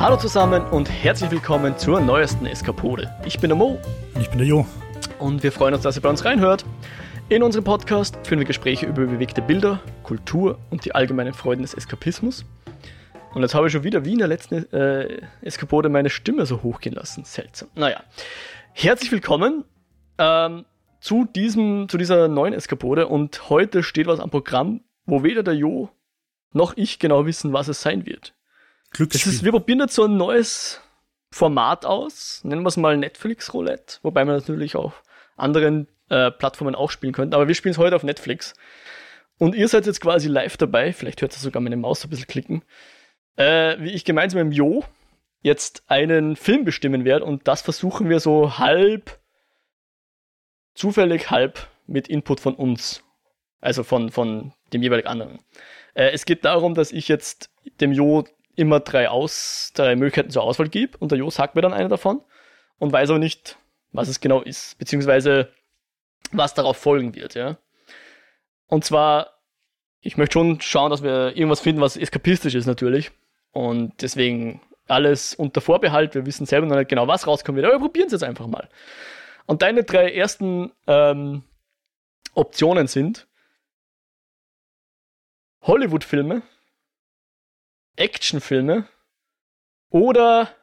Hallo zusammen und herzlich willkommen zur neuesten Eskapode. Ich bin der Mo. Und ich bin der Jo. Und wir freuen uns, dass ihr bei uns reinhört. In unserem Podcast führen wir Gespräche über bewegte Bilder, Kultur und die allgemeinen Freuden des Eskapismus. Und jetzt habe ich schon wieder wie in der letzten äh, Eskapode meine Stimme so hochgehen lassen. Seltsam. Naja. Herzlich willkommen ähm, zu, diesem, zu dieser neuen Eskapode. Und heute steht was am Programm, wo weder der Jo noch ich genau wissen, was es sein wird. Glücksspiel. Ist, wir probieren jetzt so ein neues Format aus. Nennen wir es mal Netflix Roulette. Wobei man natürlich auf anderen äh, Plattformen auch spielen könnte. Aber wir spielen es heute auf Netflix. Und ihr seid jetzt quasi live dabei. Vielleicht hört ihr sogar meine Maus ein bisschen klicken. Äh, wie ich gemeinsam mit dem Jo jetzt einen Film bestimmen werde. Und das versuchen wir so halb zufällig, halb mit Input von uns. Also von, von dem jeweiligen anderen. Äh, es geht darum, dass ich jetzt dem Jo immer drei, Aus, drei Möglichkeiten zur Auswahl gebe und der Jo sagt mir dann eine davon und weiß aber nicht, was es genau ist, beziehungsweise was darauf folgen wird, ja. Und zwar, ich möchte schon schauen, dass wir irgendwas finden, was eskapistisch ist natürlich. Und deswegen alles unter Vorbehalt. Wir wissen selber noch nicht genau, was rauskommen wird, aber wir probieren es jetzt einfach mal. Und deine drei ersten ähm, Optionen sind Hollywood-Filme, Actionfilme oder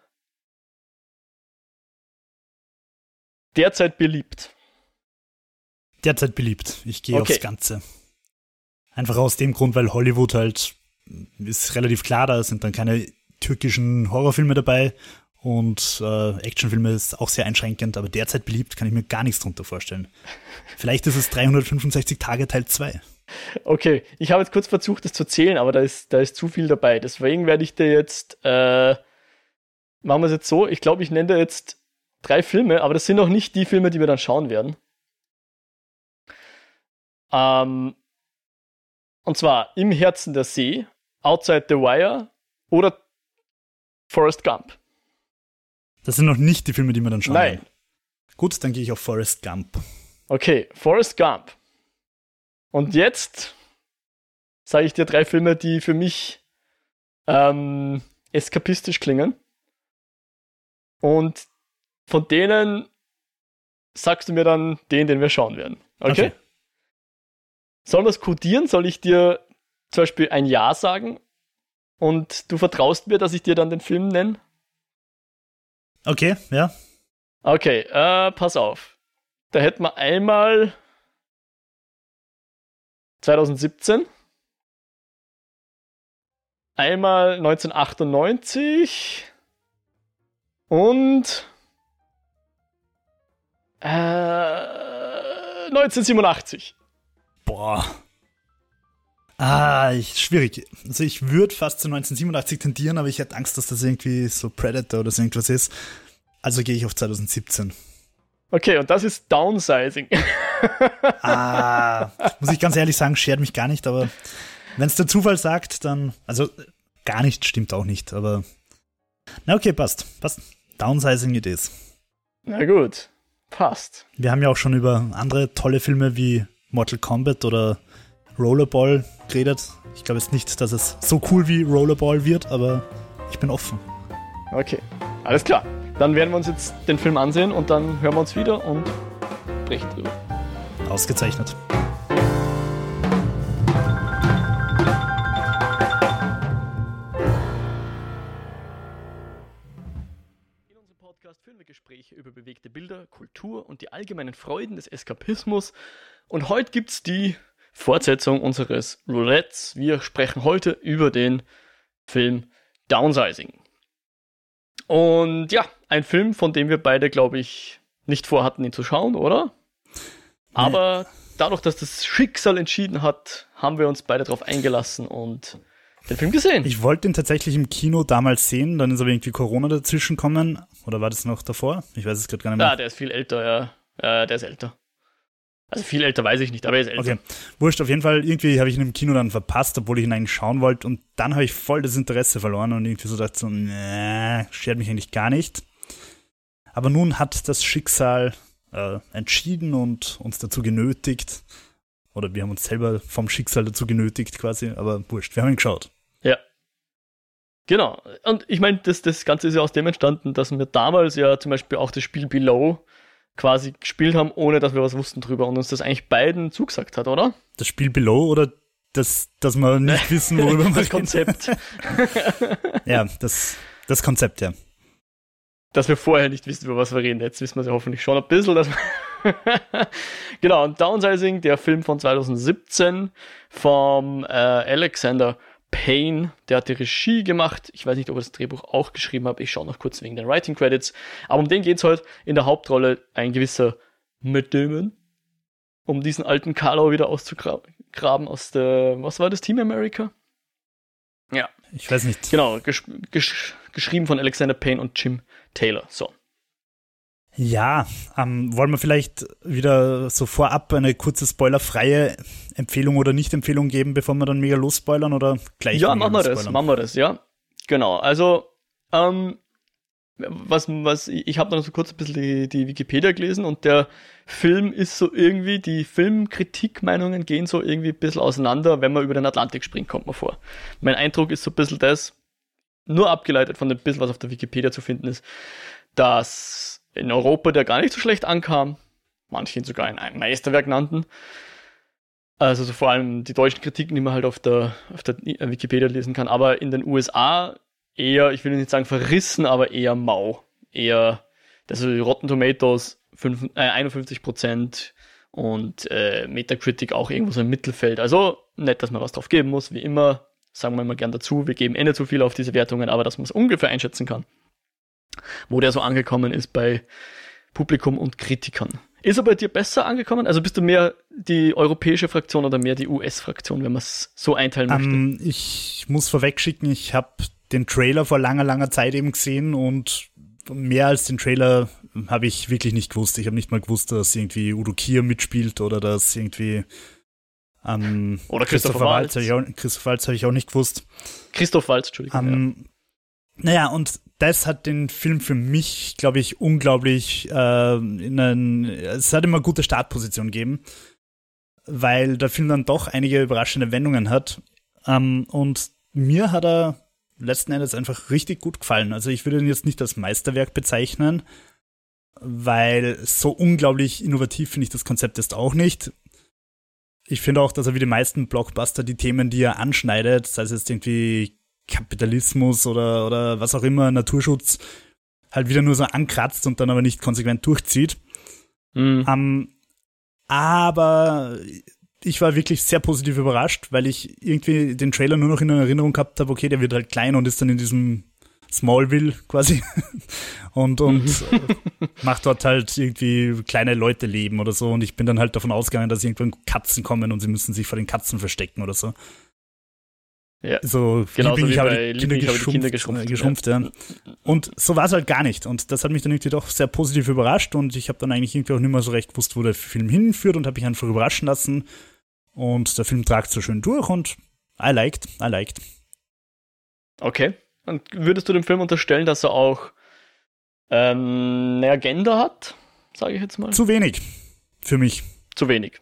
derzeit beliebt. Derzeit beliebt. Ich gehe Okay. aufs Ganze. Einfach aus dem Grund, weil Hollywood halt ist relativ klar, da sind dann keine türkischen Horrorfilme dabei und äh, Actionfilme ist auch sehr einschränkend, aber derzeit beliebt kann ich mir gar nichts drunter vorstellen. Vielleicht ist es 365 Tage Teil 2. Okay, ich habe jetzt kurz versucht, das zu zählen, aber da ist, da ist zu viel dabei. Deswegen werde ich dir jetzt, äh, machen wir es jetzt so, ich glaube, ich nenne dir jetzt drei Filme, aber das sind noch nicht die Filme, die wir dann schauen werden. Ähm, und zwar Im Herzen der See, Outside the Wire oder Forrest Gump. Das sind noch nicht die Filme, die wir dann schauen. Nein. werden. Gut, dann gehe ich auf Forrest Gump. Okay, Forrest Gump. Und jetzt sage ich dir drei Filme, die für mich ähm, eskapistisch klingen. Und von denen sagst du mir dann den, den wir schauen werden. Okay? Okay. Wir es kodieren? Soll ich dir zum Beispiel ein Ja sagen? Und du vertraust mir, dass ich dir dann den Film nenne? Okay, ja. Okay, äh, pass auf. Da hätten wir einmal 2017, einmal 1998 und äh, 1987. Boah. Ah, ich, schwierig. Also ich würde fast zu 1987 tendieren, aber ich hätte Angst, dass das irgendwie so Predator oder so irgendwas ist. Also gehe ich auf 2017. Okay, und das ist Downsizing. Ah, muss ich ganz ehrlich sagen, schert mich gar nicht, aber wenn es der Zufall sagt, dann, also gar nicht stimmt auch nicht, aber na okay, passt, passt. Downsizing it is. Na gut, passt. Wir haben ja auch schon über andere tolle Filme wie Mortal Kombat oder Rollerball geredet. Ich glaube jetzt nicht, dass es so cool wie Rollerball wird, aber ich bin offen. Okay, alles klar. Dann werden wir uns jetzt den Film ansehen und dann hören wir uns wieder und sprechen drüber. Ausgezeichnet. In unserem Podcast führen wir Gespräche über bewegte Bilder, Kultur und die allgemeinen Freuden des Eskapismus. Und heute gibt's die Fortsetzung unseres Roulettes. Wir sprechen heute über den Film Downsizing. Und ja, ein Film, von dem wir beide, glaube ich, nicht vorhatten, ihn zu schauen, oder? Aber dadurch, dass das Schicksal entschieden hat, haben wir uns beide darauf eingelassen und den Film gesehen. Ich wollte ihn tatsächlich im Kino damals sehen, dann ist aber irgendwie Corona dazwischen gekommen. Oder war das noch davor? Ich weiß es gerade gar nicht mehr. Ja, der ist viel älter, ja. Äh, der ist älter. Also viel älter weiß ich nicht, aber er ist älter. Okay, wurscht, auf jeden Fall, irgendwie habe ich ihn im Kino dann verpasst, obwohl ich ihn eigentlich schauen wollte und dann habe ich voll das Interesse verloren und irgendwie so dachte so, nee, schert mich eigentlich gar nicht. Aber nun hat das Schicksal äh, entschieden und uns dazu genötigt, oder wir haben uns selber vom Schicksal dazu genötigt quasi, aber wurscht, wir haben ihn geschaut. Ja. Genau. Und ich meine, das, das Ganze ist ja aus dem entstanden, dass wir damals ja zum Beispiel auch das Spiel Below quasi gespielt haben, ohne dass wir was wussten drüber und uns das eigentlich beiden zugesagt hat, oder? Das Spiel Below oder das, dass wir nicht wissen, worüber wir Das Konzept. ja, das, das Konzept, ja. Dass wir vorher nicht wissen, über was wir reden. Jetzt wissen wir es ja hoffentlich schon ein bisschen. Dass genau, und Downsizing, der Film von 2017 vom äh, Alexander Payne, der hat die Regie gemacht. Ich weiß nicht, ob er das Drehbuch auch geschrieben hat. Ich schaue noch kurz wegen den Writing Credits. Aber um den geht's heute. In der Hauptrolle ein gewisser Matt Damon. Um diesen alten Carlo wieder auszugraben aus der, was war das, Team America? Ja. Ich weiß nicht. Genau, gesch gesch geschrieben von Alexander Payne und Jim Taylor. So. Ja, ähm, wollen wir vielleicht wieder so vorab eine kurze spoilerfreie Empfehlung oder Nicht-Empfehlung geben, bevor wir dann mega losspoilern oder gleich? Ja, machen wir das, machen wir das, ja. Genau, also ähm, was, was, ich habe dann so kurz ein bisschen die, die Wikipedia gelesen und der Film ist so irgendwie, die Filmkritikmeinungen gehen so irgendwie ein bisschen auseinander, wenn man über den Atlantik springt, kommt man vor. Mein Eindruck ist so ein bisschen das, nur abgeleitet von dem bisschen, was auf der Wikipedia zu finden ist, dass in Europa, der gar nicht so schlecht ankam. Manche ihn sogar ein Meisterwerk nannten. Also so vor allem die deutschen Kritiken, die man halt auf der, auf der Wikipedia lesen kann. Aber in den USA eher, ich will nicht sagen verrissen, aber eher mau. Eher, also Rotten Tomatoes 5, äh, 51 Prozent und äh, Metacritic auch irgendwo so im Mittelfeld. Also nett, dass man was drauf geben muss, wie immer. Sagen wir immer gern dazu. Wir geben eh nicht so viel auf diese Wertungen, aber dass man es ungefähr einschätzen kann wo der so angekommen ist bei Publikum und Kritikern. Ist er bei dir besser angekommen? Also bist du mehr die europäische Fraktion oder mehr die US-Fraktion, wenn man es so einteilen möchte? Um, ähm, ich muss vorwegschicken, ich habe den Trailer vor langer, langer Zeit eben gesehen und mehr als den Trailer habe ich wirklich nicht gewusst. Ich habe nicht mal gewusst, dass irgendwie Udo Kier mitspielt oder dass irgendwie ähm, oder Christopher, Waltz. Waltz Christoph Waltz habe ich auch nicht gewusst. Christoph Waltz, Entschuldigung. Ähm, ja. Naja, und das hat den Film für mich, glaube ich, unglaublich äh, in einen, es hat immer gute Startposition gegeben, weil der Film dann doch einige überraschende Wendungen hat. Ähm, und mir hat er letzten Endes einfach richtig gut gefallen. Also ich würde ihn jetzt nicht als Meisterwerk bezeichnen, weil so unglaublich innovativ finde ich das Konzept jetzt auch nicht. Ich finde auch, dass er wie die meisten Blockbuster die Themen, die er anschneidet, sei es jetzt irgendwie Kapitalismus oder, oder was auch immer, Naturschutz, halt wieder nur so ankratzt und dann aber nicht konsequent durchzieht. Mhm. Um, ähm, aber ich war wirklich sehr positiv überrascht, weil ich irgendwie den Trailer nur noch in Erinnerung gehabt habe, okay, der wird halt klein und ist dann in diesem Smallville quasi und, und mhm. macht dort halt irgendwie kleine Leute leben oder so und ich bin dann halt davon ausgegangen, dass irgendwann Katzen kommen und sie müssen sich vor den Katzen verstecken oder so. Ja. So Genauso wie ich habe die Kinder, geschrumpft, die Kinder geschrumpft, äh, geschrumpft ja. ja. Und so war es halt gar nicht. Und das hat mich dann irgendwie doch sehr positiv überrascht und ich habe dann eigentlich irgendwie auch nicht mehr so recht gewusst, wo der Film hinführt und habe mich einfach überraschen lassen. Und der Film tragt so schön durch und I liked, I liked. Okay. Und würdest du dem Film unterstellen, dass er auch ähm, eine Agenda hat, sage ich jetzt mal? Zu wenig. Für mich. Zu wenig.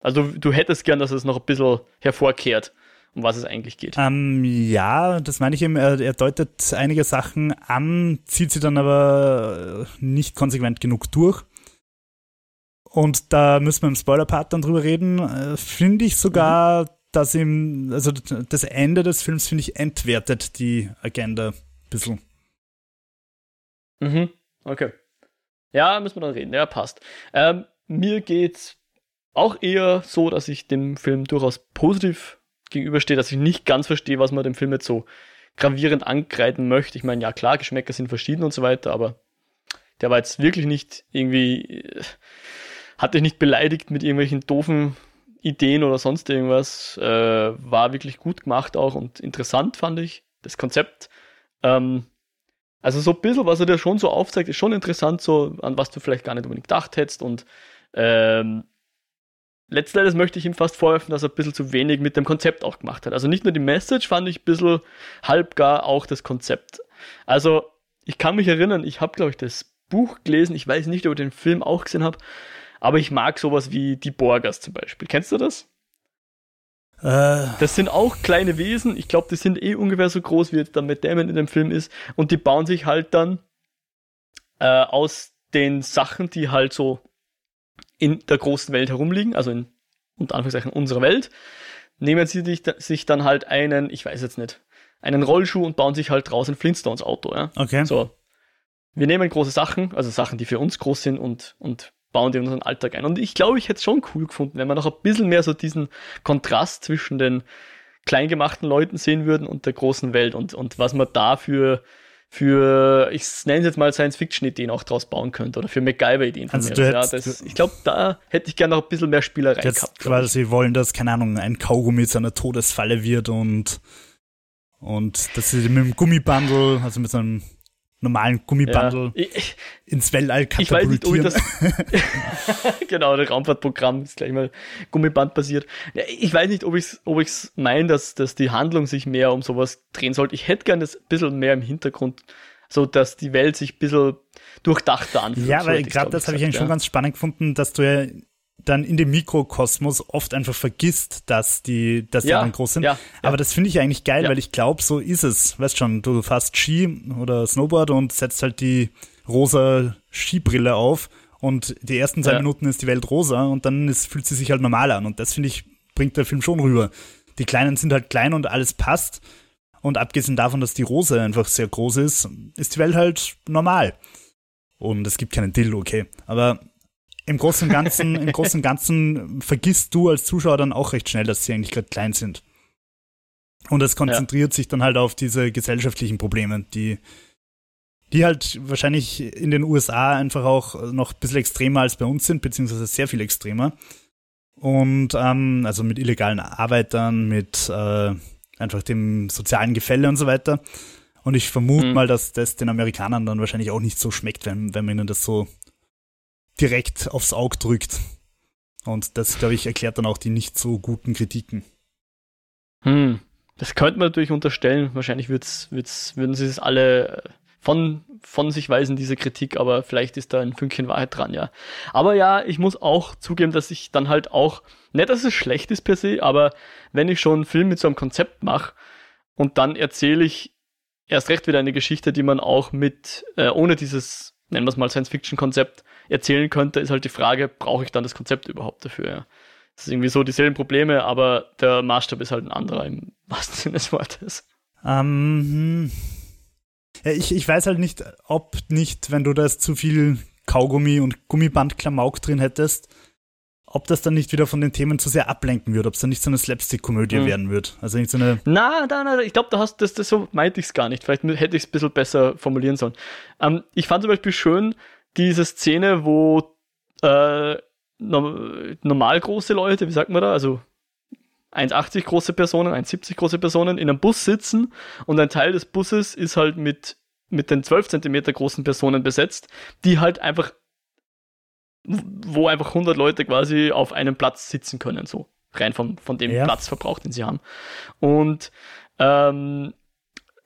Also du hättest gern, dass es noch ein bisschen hervorkehrt um was es eigentlich geht. Ähm, ja, das meine ich eben. Er, er, deutet einige Sachen an, zieht sie dann aber nicht konsequent genug durch. Und da müssen wir im Spoiler-Part dann drüber reden. Äh, finde ich sogar, mhm. Dass ihm, also das Ende des Films, finde ich, entwertet die Agenda ein bisschen. Mhm, okay. Ja, müssen wir dann reden. Ja, passt. Ähm, mir geht's auch eher so, dass ich dem Film durchaus positiv gegenüberstehe, dass ich nicht ganz verstehe, was man dem Film jetzt so gravierend angreifen möchte. Ich meine, ja klar, Geschmäcker sind verschieden und so weiter, aber der war jetzt wirklich nicht irgendwie, äh, hat dich nicht beleidigt mit irgendwelchen doofen Ideen oder sonst irgendwas. Äh, war wirklich gut gemacht auch und interessant, fand ich, das Konzept. Ähm, also so ein bisschen, was er dir schon so aufzeigt, ist schon interessant, so an was du vielleicht gar nicht unbedingt gedacht hättest und ähm, letzten Endes möchte ich ihm fast vorwerfen, dass er ein bisschen zu wenig mit dem Konzept auch gemacht hat. Also nicht nur die Message fand ich ein bisschen halbgar, auch das Konzept. Also ich kann mich erinnern, ich habe, glaube ich, das Buch gelesen, ich weiß nicht, ob ich den Film auch gesehen habe, aber ich mag sowas wie die Borgers zum Beispiel. Kennst du das? Äh. Das sind auch kleine Wesen. Ich glaube, die sind eh ungefähr so groß, wie jetzt dann Matt Damon in dem Film ist. Und die bauen sich halt dann äh, aus den Sachen, die halt so in der großen Welt herumliegen, also in unter Anführungszeichen unserer Welt, nehmen sie sich dann halt einen, ich weiß jetzt nicht, einen Rollschuh und bauen sich halt draußen Flintstones Auto, ja. Okay. So. Wir nehmen große Sachen, also Sachen, die für uns groß sind und, und bauen die in unseren Alltag ein. Und ich glaube, ich hätte es schon cool gefunden, wenn wir noch ein bisschen mehr so diesen Kontrast zwischen den kleingemachten Leuten sehen würden und der großen Welt und, und was man da für, für ich nenne es jetzt mal Science-Fiction-Ideen auch draus bauen könnte oder für MacGyver-Ideen. Also du hättest, ja, das, ich glaube, da hätte ich gerne noch ein bisschen mehr Spielerei gehabt. Quasi wollen, dass, keine Ahnung, ein Kaugummi zu einer Todesfalle wird und, und dass sie mit dem Gummibundle, also mit so einem normalen Gummibundle ja. ins Weltall katapultieren. Ich weiß nicht, ob ich das genau, das Raumfahrtprogramm ist gleich mal Gummiband basiert. Ich weiß nicht, ob ich es ob ich's meine, dass, dass die Handlung sich mehr um sowas drehen sollte. Ich hätte gerne das ein bisschen mehr im Hintergrund, so dass die Welt sich ein bisschen durchdachter anfühlt. Ja, weil gerade das habe ich eigentlich ja. schon ganz spannend gefunden, dass du ja dann in dem Mikrokosmos oft einfach vergisst, dass die, dass die ja, anderen groß sind. Ja, Aber ja. das finde ich eigentlich geil, weil ich glaube, so ist es. Weißt schon, du fährst Ski oder Snowboard und setzt halt die rosa Skibrille auf und die ersten zwei Minuten ist die Welt rosa und dann ist, fühlt sie sich halt normal an. Und das finde ich, bringt der Film schon rüber. Die Kleinen sind halt klein und alles passt. Und abgesehen davon, dass die Rose einfach sehr groß ist, ist die Welt halt normal. Und es gibt keinen Dill, okay. Aber im Großen und Ganzen, im Großen und Ganzen vergisst du als Zuschauer dann auch recht schnell, dass sie eigentlich gerade klein sind. Und es konzentriert ja. sich dann halt auf diese gesellschaftlichen Probleme, die, die halt wahrscheinlich in den USA einfach auch noch ein bisschen extremer als bei uns sind, beziehungsweise sehr viel extremer. Und ähm, also mit illegalen Arbeitern, mit äh, einfach dem sozialen Gefälle und so weiter. Und ich vermute mhm. mal, dass das den Amerikanern dann wahrscheinlich auch nicht so schmeckt, wenn, wenn man ihnen das so direkt aufs Auge drückt. Und das, glaube ich, erklärt dann auch die nicht so guten Kritiken. Hm, das könnte man natürlich unterstellen. Wahrscheinlich wird's, wird's, würden sie es alle äh, von, von sich weisen, diese Kritik, aber vielleicht ist da ein Fünkchen Wahrheit dran, ja. Aber ja, ich muss auch zugeben, dass ich dann halt auch, nicht, dass es schlecht ist per se, aber wenn ich schon einen Film mit so einem Konzept mache und dann erzähle ich erst recht wieder eine Geschichte, die man auch mit, äh, ohne dieses, nennen wir es mal Science-Fiction-Konzept, erzählen könnte, ist halt die Frage, brauche ich dann das Konzept überhaupt dafür? Ja? Das ist irgendwie so dieselben Probleme, aber der Maßstab ist halt ein anderer im wahrsten Sinne des Wortes. Ähm, ja, ich, ich weiß halt nicht, ob nicht, wenn du da zu viel Kaugummi und Gummiband-Klamauk drin hättest, ob das dann nicht wieder von den Themen zu sehr ablenken würde, ob es dann nicht so eine Slapstick-Komödie hm. werden wird. Also nicht so eine. Na, na, na, ich glaube, da hast das, das so meinte ich es gar nicht. Vielleicht hätte ich es ein bisschen besser formulieren sollen. Ähm, ich fand zum Beispiel schön, diese Szene, wo äh, normal große Leute, wie sagt man da, also 1,80 große Personen, 1,70 große Personen in einem Bus sitzen und ein Teil des Busses ist halt mit, mit den 12 Zentimeter großen Personen besetzt, die halt einfach, wo einfach 100 Leute quasi auf einem Platz sitzen können, so rein vom, von dem ja. Platzverbrauch, den sie haben. Und ähm,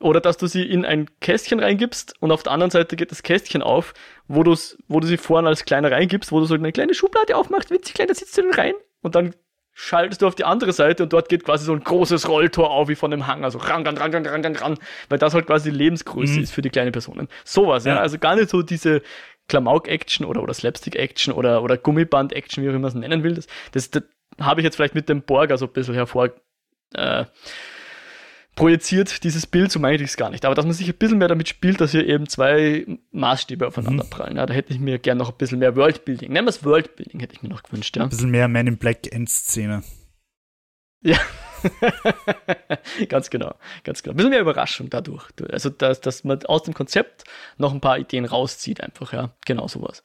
oder dass du sie in ein Kästchen reingibst und auf der anderen Seite geht das Kästchen auf, wo, du's, wo du sie vorne als kleiner reingibst, wo du so eine kleine Schublade aufmachst, witzig klein, da sitzt du rein und dann schaltest du auf die andere Seite und dort geht quasi so ein großes Rolltor auf wie von einem Hang, also ran, ran, ran, ran, ran, ran, ran, weil das halt quasi die Lebensgröße mhm. ist für die kleinen Personen. Sowas, ja. ja. Also gar nicht so diese Klamauk-Action oder, oder Slapstick-Action oder, oder Gummiband-Action, wie auch immer man es nennen will. Das, das, das habe ich jetzt vielleicht mit dem Borger so ein bisschen hervor, äh, projiziert dieses Bild, so meine ich es gar nicht. Aber dass man sich ein bisschen mehr damit spielt, dass hier eben zwei Maßstäbe aufeinander mhm. prallen. Ja, da hätte ich mir gerne noch ein bisschen mehr Worldbuilding. Nennen wir es Worldbuilding, hätte ich mir noch gewünscht. Ja. Ein bisschen mehr Man in Black Endszene. Ja. ganz genau, ganz genau. Ein bisschen mehr Überraschung dadurch. Also, dass, dass man aus dem Konzept noch ein paar Ideen rauszieht, einfach, ja. Genau sowas.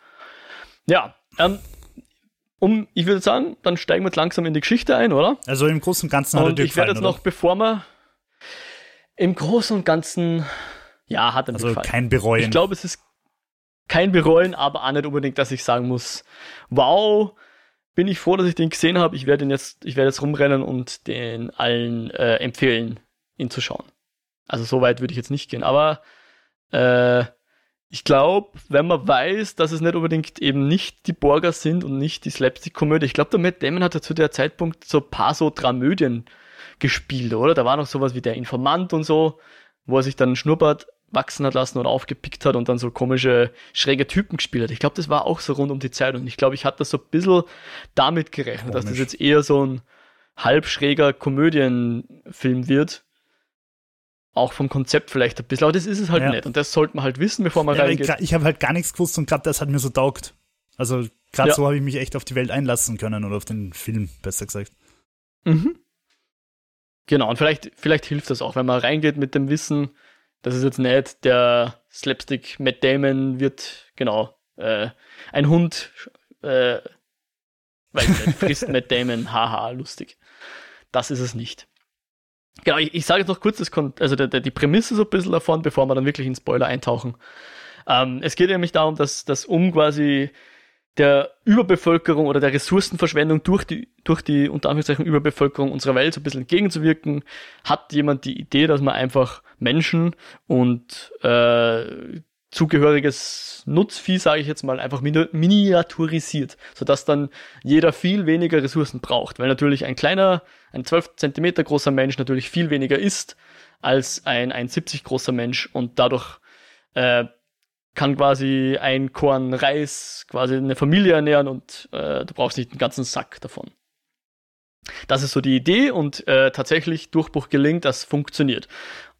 Ja, ähm, um, ich würde sagen, dann steigen wir jetzt langsam in die Geschichte ein, oder? Also im Großen und Ganzen hat und ich werde jetzt oder? noch, bevor wir, im Großen und Ganzen, ja, hat er mir also gefallen. kein Bereuen. Ich glaube, es ist kein Bereuen, aber auch nicht unbedingt, dass ich sagen muss, wow, bin ich froh, dass ich den gesehen habe. Ich werde jetzt, ich werde jetzt rumrennen und den allen äh, empfehlen, ihn zu schauen. Also so weit würde ich jetzt nicht gehen, aber äh, ich glaube, wenn man weiß, dass es nicht unbedingt eben nicht die Borger sind und nicht die Slapstick-Komödie, ich glaube, der Matt Damon hat ja zu der Zeitpunkt so ein paar so Dramödien gespielt, oder? Da war noch sowas wie der Informant und so, wo er sich dann einen Schnurrbart wachsen hat lassen oder aufgepickt hat und dann so komische, schräge Typen gespielt hat. Ich glaube, das war auch so rund um die Zeit und ich glaube, ich hatte das so ein bisschen damit gerechnet, Komisch. dass das jetzt eher so ein halb schräger Komödienfilm wird auch vom Konzept vielleicht ein bisschen, aber das ist es halt ja. nicht. Und das sollte man halt wissen, bevor man ja, reingeht. Ich habe halt gar nichts gewusst und gerade das hat mir so taugt. Also gerade ja. so habe ich mich echt auf die Welt einlassen können oder auf den Film, besser gesagt. Mhm. Genau, und vielleicht, vielleicht hilft das auch, wenn man reingeht mit dem Wissen, das ist jetzt nicht der Slapstick Matt Damon wird, genau, äh, ein Hund, äh, weiß nicht, frisst Matt Damon, haha, lustig. Das ist es nicht. Genau, ich, ich sage jetzt noch kurz das Kon also der, der, die Prämisse so ein bisschen davon, bevor wir dann wirklich in Spoiler eintauchen. Ähm, es geht nämlich darum, dass, dass um quasi der Überbevölkerung oder der Ressourcenverschwendung durch die, durch die unter Anführungszeichen Überbevölkerung unserer Welt so ein bisschen entgegenzuwirken, hat jemand die Idee, dass man einfach Menschen und äh, zugehöriges Nutzvieh, sage ich jetzt mal, einfach miniaturisiert, sodass dann jeder viel weniger Ressourcen braucht, weil natürlich ein kleiner, ein 12 Zentimeter großer Mensch natürlich viel weniger isst als ein 1,70 großer Mensch und dadurch äh, kann quasi ein Korn Reis quasi eine Familie ernähren und äh, du brauchst nicht einen ganzen Sack davon. Das ist so die Idee und äh, tatsächlich Durchbruch gelingt, das funktioniert.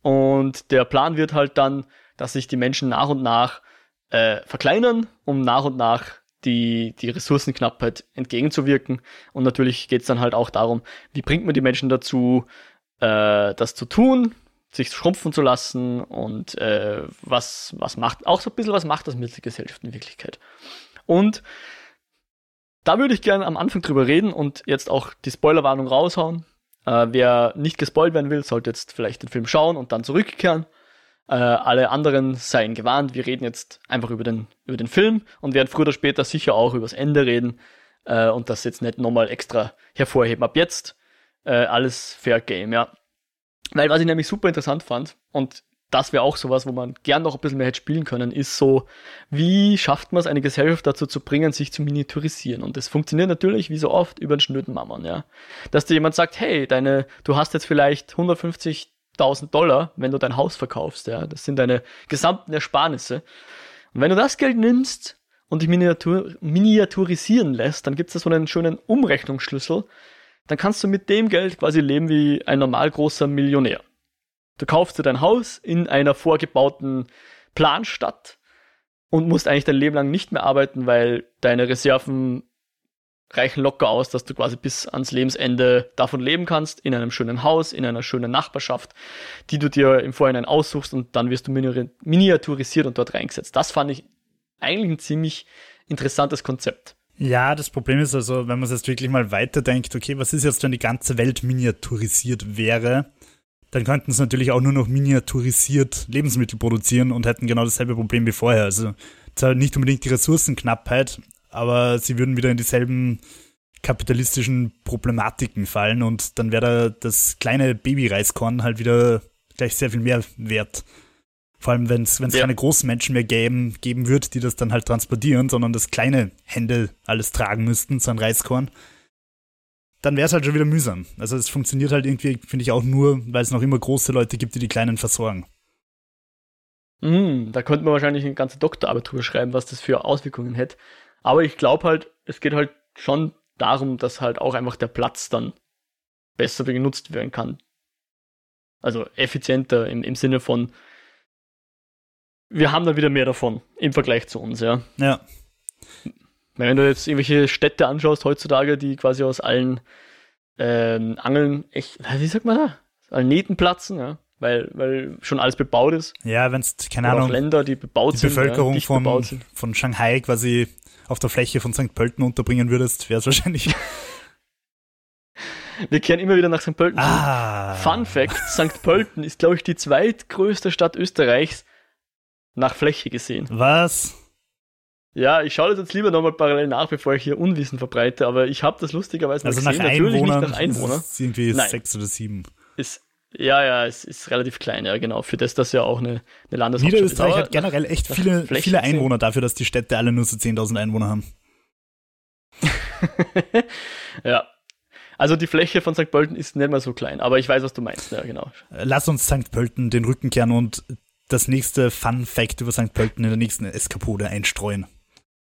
Und der Plan wird halt dann dass sich die Menschen nach und nach äh, verkleinern, um nach und nach die, die Ressourcenknappheit entgegenzuwirken. Und natürlich geht es dann halt auch darum, wie bringt man die Menschen dazu, äh, das zu tun, sich schrumpfen zu lassen und äh, was, was macht, auch so ein bisschen was macht das mit der Gesellschaft in Wirklichkeit. Und da würde ich gerne am Anfang drüber reden und jetzt auch die Spoilerwarnung raushauen. Äh, wer nicht gespoilt werden will, sollte jetzt vielleicht den Film schauen und dann zurückkehren. Äh, alle anderen seien gewarnt. Wir reden jetzt einfach über den, über den Film und werden früher oder später sicher auch über das Ende reden äh, und das jetzt nicht nochmal extra hervorheben. Ab jetzt äh, alles Fair Game, ja. Weil was ich nämlich super interessant fand und das wäre auch sowas, wo man gern noch ein bisschen mehr hätte spielen können, ist so, wie schafft man es, eine Gesellschaft dazu zu bringen, sich zu miniaturisieren? Und das funktioniert natürlich, wie so oft, über den schnöden Mammon, ja. Dass dir jemand sagt, hey, deine, du hast jetzt vielleicht 150 1000 Dollar, wenn du dein Haus verkaufst. Ja, das sind deine gesamten Ersparnisse. Und wenn du das Geld nimmst und dich miniatur miniaturisieren lässt, dann gibt es da so einen schönen Umrechnungsschlüssel. Dann kannst du mit dem Geld quasi leben wie ein normal großer Millionär. Du kaufst dir dein Haus in einer vorgebauten Planstadt und musst eigentlich dein Leben lang nicht mehr arbeiten, weil deine Reserven reichen locker aus, dass du quasi bis ans Lebensende davon leben kannst, in einem schönen Haus, in einer schönen Nachbarschaft, die du dir im Vorhinein aussuchst und dann wirst du miniaturisiert und dort reingesetzt. Das fand ich eigentlich ein ziemlich interessantes Konzept. Ja, das Problem ist also, wenn man es jetzt wirklich mal weiterdenkt, okay, was ist jetzt, wenn die ganze Welt miniaturisiert wäre? Dann könnten sie natürlich auch nur noch miniaturisiert Lebensmittel produzieren und hätten genau dasselbe Problem wie vorher. Also zwar nicht unbedingt die Ressourcenknappheit, aber sie würden wieder in dieselben kapitalistischen Problematiken fallen und dann wäre da das kleine Babyreiskorn halt wieder gleich sehr viel mehr wert. Vor allem, wenn es ja. keine großen Menschen mehr geben, geben wird, die das dann halt transportieren, sondern das kleine Hände alles tragen müssten, so ein Reiskorn, dann wäre es halt schon wieder mühsam. Also es funktioniert halt irgendwie, finde ich, auch nur, weil es noch immer große Leute gibt, die die Kleinen versorgen. Mm, da könnte man wahrscheinlich eine ganze Doktorarbeit drüber schreiben, was das für Auswirkungen hätte. Aber ich glaube halt, es geht halt schon darum, dass halt auch einfach der Platz dann besser genutzt werden kann. Also effizienter im, im Sinne von, wir haben dann wieder mehr davon im Vergleich zu uns, ja. Ja. Wenn du jetzt irgendwelche Städte anschaust heutzutage, die quasi aus allen ähm, Angeln echt, wie sagt man da? Allen Nähten platzen, ja. Weil, weil schon alles bebaut ist. Ja, wenn es, keine Oder Ahnung, Länder, die bebaut die sind. Die Bevölkerung ja, von, von Shanghai quasi auf der Fläche von St. Pölten unterbringen würdest, wäre es wahrscheinlich. Wir kehren immer wieder nach St. Pölten. Ah. Fun Fact: St. Pölten ist, glaube ich, die zweitgrößte Stadt Österreichs nach Fläche gesehen. Was? Ja, ich schaue das jetzt lieber nochmal parallel nach, bevor ich hier Unwissen verbreite, aber ich habe das lustigerweise also gesehen. Nach Natürlich Einwohnern, nicht nach Einwohnern. Ist irgendwie Nein. sechs oder sieben. Ist Ja, ja, es ist relativ klein, ja, genau. Für das, dass ja auch eine, eine Landeshauptstadt Niederösterreich ist. hat generell echt viele, Fläche viele. Einwohner dafür, dass die Städte alle nur so 10.000 Einwohner haben. ja. Also die Fläche von St. Pölten ist nicht mal so klein, aber ich weiß, was du meinst, ja, genau. Äh, Lass uns St. Pölten den Rücken kehren und das nächste Fun Fact über St. Pölten in der nächsten Eskapode einstreuen.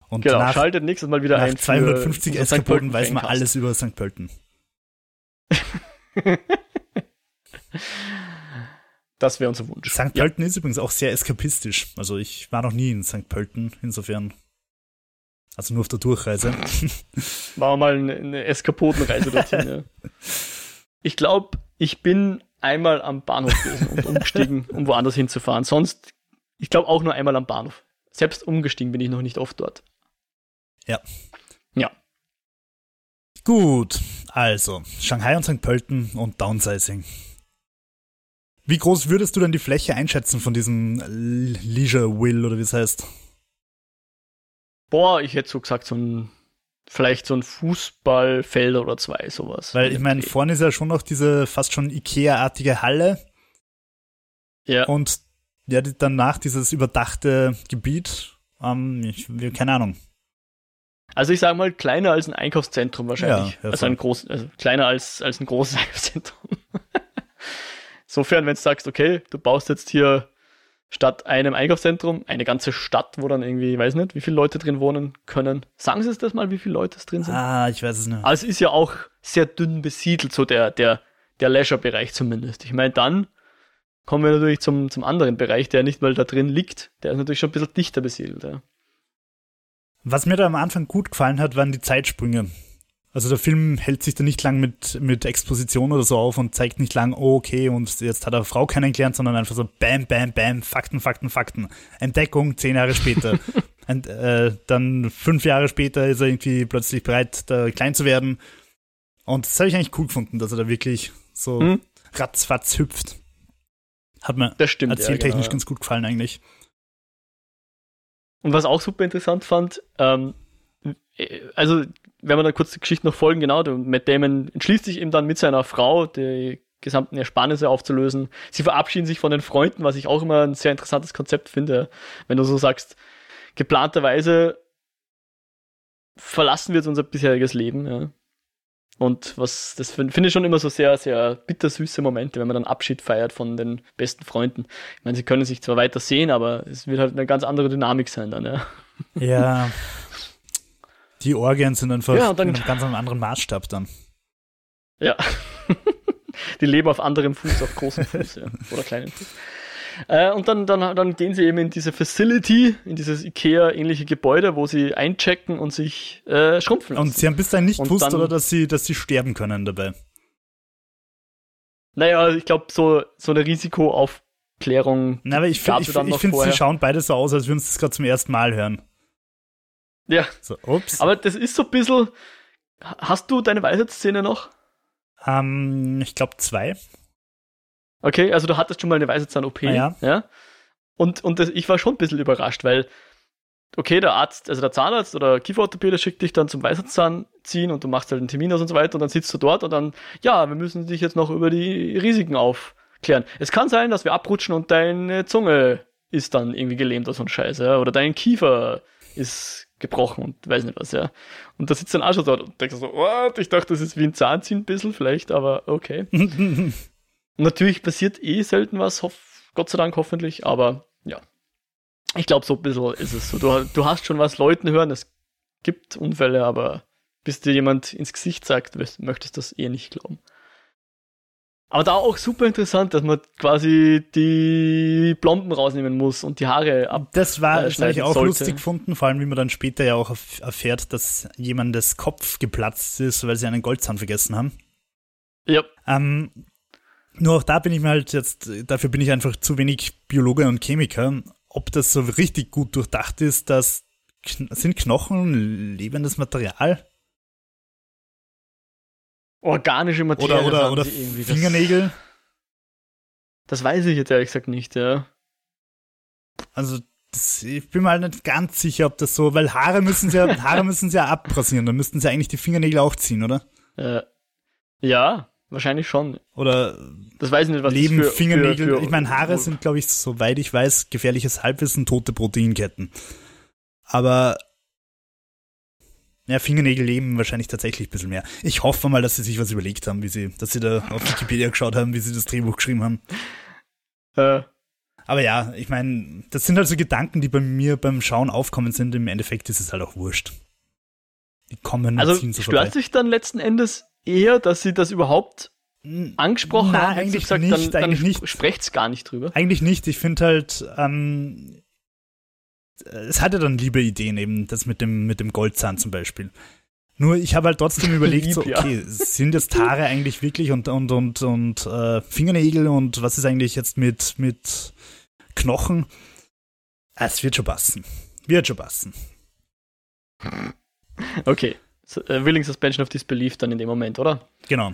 Und Genau, nach, schaltet nächstes Mal wieder nach ein. für 250 unseren St. Eskapoden weiß man alles über St. Pölten. Das wäre unser Wunsch. St. Pölten ist übrigens auch sehr eskapistisch. Also ich war noch nie in St. Pölten, insofern. Also nur auf der Durchreise. Machen wir mal eine, eine Eskapodenreise dorthin. ja. Ich glaube, ich bin einmal am Bahnhof gewesen und umgestiegen, um woanders hinzufahren. Sonst, ich glaube auch nur einmal am Bahnhof. Selbst umgestiegen bin ich noch nicht oft dort. Ja. Ja. Gut, also Shanghai und St. Pölten und Downsizing. Wie groß würdest du denn die Fläche einschätzen von diesem Leisure Will oder wie es heißt? Boah, ich hätte so gesagt, so ein, vielleicht so ein Fußballfeld oder zwei, sowas. Weil ich meine, vorne ist ja schon noch diese fast schon Ikea-artige Halle ja. und ja, danach dieses überdachte Gebiet. Ähm, ich, keine Ahnung. Also ich sage mal, kleiner als ein Einkaufszentrum wahrscheinlich. Ja, also ein groß, also kleiner als, als ein großes Einkaufszentrum. Insofern, wenn du sagst, okay, du baust jetzt hier statt einem Einkaufszentrum eine ganze Stadt, wo dann irgendwie, ich weiß nicht, wie viele Leute drin wohnen können. Sagen Sie es das mal, wie viele Leute es drin sind? Ah, ich weiß es nicht. Aber es ist ja auch sehr dünn besiedelt, so der, der, der Leisure-Bereich zumindest. Ich meine, dann kommen wir natürlich zum, zum anderen Bereich, der nicht mal da drin liegt. Der ist natürlich schon ein bisschen dichter besiedelt. Ja. Was mir da am Anfang gut gefallen hat, waren die Zeitsprünge. Also der Film hält sich da nicht lang mit, mit Exposition oder so auf und zeigt nicht lang, oh okay, und jetzt hat er Frau kennengelernt, sondern einfach so bam, bam, bam, Fakten, Fakten, Fakten. Entdeckung zehn Jahre später. Und, äh, dann fünf Jahre später ist er irgendwie plötzlich bereit, da klein zu werden. Und das habe ich eigentlich cool gefunden, dass er da wirklich so Hm? ratzfatz hüpft. Hat mir stimmt. ja, erzähltechnisch genau, ja. ganz gut gefallen eigentlich. Und was auch super interessant fand, ähm, äh, also wenn wir dann kurz die Geschichte noch folgen, genau, der Matt Damon entschließt sich eben dann mit seiner Frau, die gesamten Ersparnisse aufzulösen. Sie verabschieden sich von den Freunden, was ich auch immer ein sehr interessantes Konzept finde, wenn du so sagst, geplanterweise verlassen wir jetzt unser bisheriges Leben, ja. Und was, das fin- finde ich schon immer so sehr, sehr bittersüße Momente, wenn man dann Abschied feiert von den besten Freunden. Ich meine, sie können sich zwar weiter sehen, aber es wird halt eine ganz andere Dynamik sein dann, ja. Ja. Die Orgien sind einfach Ja, dann- mit einem ganz anderen Maßstab dann. Ja. Die leben auf anderem Fuß, auf großem Fuß, ja. Oder kleinen Fuß. Äh, und dann, dann, dann gehen sie eben in diese Facility, in dieses IKEA-ähnliche Gebäude, wo sie einchecken und sich äh, schrumpfen lassen. Und sie haben bis dahin nicht Und gewusst, dann- oder dass sie, dass sie sterben können dabei. naja, ich glaube, so, so eine Risikoaufklärung. Na, aber ich, ich, ich, ich finde, sie schauen beide so aus, als würden sie es gerade zum ersten Mal hören. Ja, So, ups. aber das ist so ein bisschen. Hast du deine Weisheitsszene noch? ähm, ich glaube zwei. Okay, also du hattest schon mal eine Weisheitszahn-OP. Ah, ja. Und, und das, ich war schon ein bisschen überrascht, weil, okay, der Arzt, also der Zahnarzt oder Kieferorthopäde schickt dich dann zum Weisheitszahn ziehen und du machst halt einen Termin aus und so weiter und dann sitzt du dort und dann, ja, wir müssen dich jetzt noch über die Risiken aufklären. Es kann sein, dass wir abrutschen und deine Zunge ist dann irgendwie gelähmt oder so ein Scheiß, ja, oder dein Kiefer ist gebrochen und weiß nicht was, ja. Und da sitzt dann auch schon dort und denkst so, what? Ich dachte, das ist wie ein Zahnziehen ein bisschen vielleicht, aber okay. Natürlich passiert eh selten was, hoff, Gott sei Dank hoffentlich, aber ja. Ich glaube, so ein bisschen ist es so. Du, du hast schon was Leuten hören, es gibt Unfälle, aber bis dir jemand ins Gesicht sagt, möchtest du das eh nicht glauben. Aber da auch super interessant, dass man quasi die Blomben rausnehmen muss und die Haare ab. Das war, das habe ich auch sollte. lustig gefunden, vor allem wie man dann später ja auch erf- erfährt, dass jemandes Kopf geplatzt ist, weil sie einen Goldzahn vergessen haben. Ja, Ähm, nur auch da bin ich mir halt jetzt, dafür bin ich einfach zu wenig Biologe und Chemiker, ob das so richtig gut durchdacht ist, dass sind Knochen lebendes Material organische Materie. oder oder oder. Fingernägel. Das, das weiß ich jetzt ehrlich gesagt nicht, ja. Also das, ich bin mir halt nicht ganz sicher, ob das so, weil Haare müssen sie ja, Haare müssen sie ja abrasieren, dann müssten sie eigentlich die Fingernägel auch ziehen, oder? Äh, ja, wahrscheinlich schon. Oder Das weiß ich nicht, was Leben, für, Fingernägel. Für, für, ich meine, Haare sind, glaube ich, soweit ich weiß, gefährliches Halbwissen, tote Proteinketten. Aber ja, Fingernägel leben wahrscheinlich tatsächlich ein bisschen mehr. Ich hoffe mal, dass sie sich was überlegt haben, wie sie, dass sie da auf Wikipedia geschaut haben, wie sie das Drehbuch geschrieben haben. Äh, Aber ja, ich meine, das sind halt so Gedanken, die bei mir beim Schauen aufkommen sind. Im Endeffekt ist es halt auch wurscht. Die kommen also ziehen so stört sich dann letzten Endes eher, dass sie das überhaupt angesprochen Na, haben? Eigentlich gesagt, nicht, dann, eigentlich dann nicht. sprecht's gar nicht drüber. Eigentlich nicht. Ich finde halt, ähm, es hatte dann liebe Ideen eben, das mit dem, mit dem Goldzahn zum Beispiel. Nur ich habe halt trotzdem überlegt, so, ja. okay, sind jetzt Haare eigentlich wirklich und, und, und, und äh, Fingernägel und was ist eigentlich jetzt mit, mit Knochen? Es wird schon passen. Wird schon passen. Okay. So, äh, Willing Suspension of Disbelief dann in dem Moment, oder? Genau.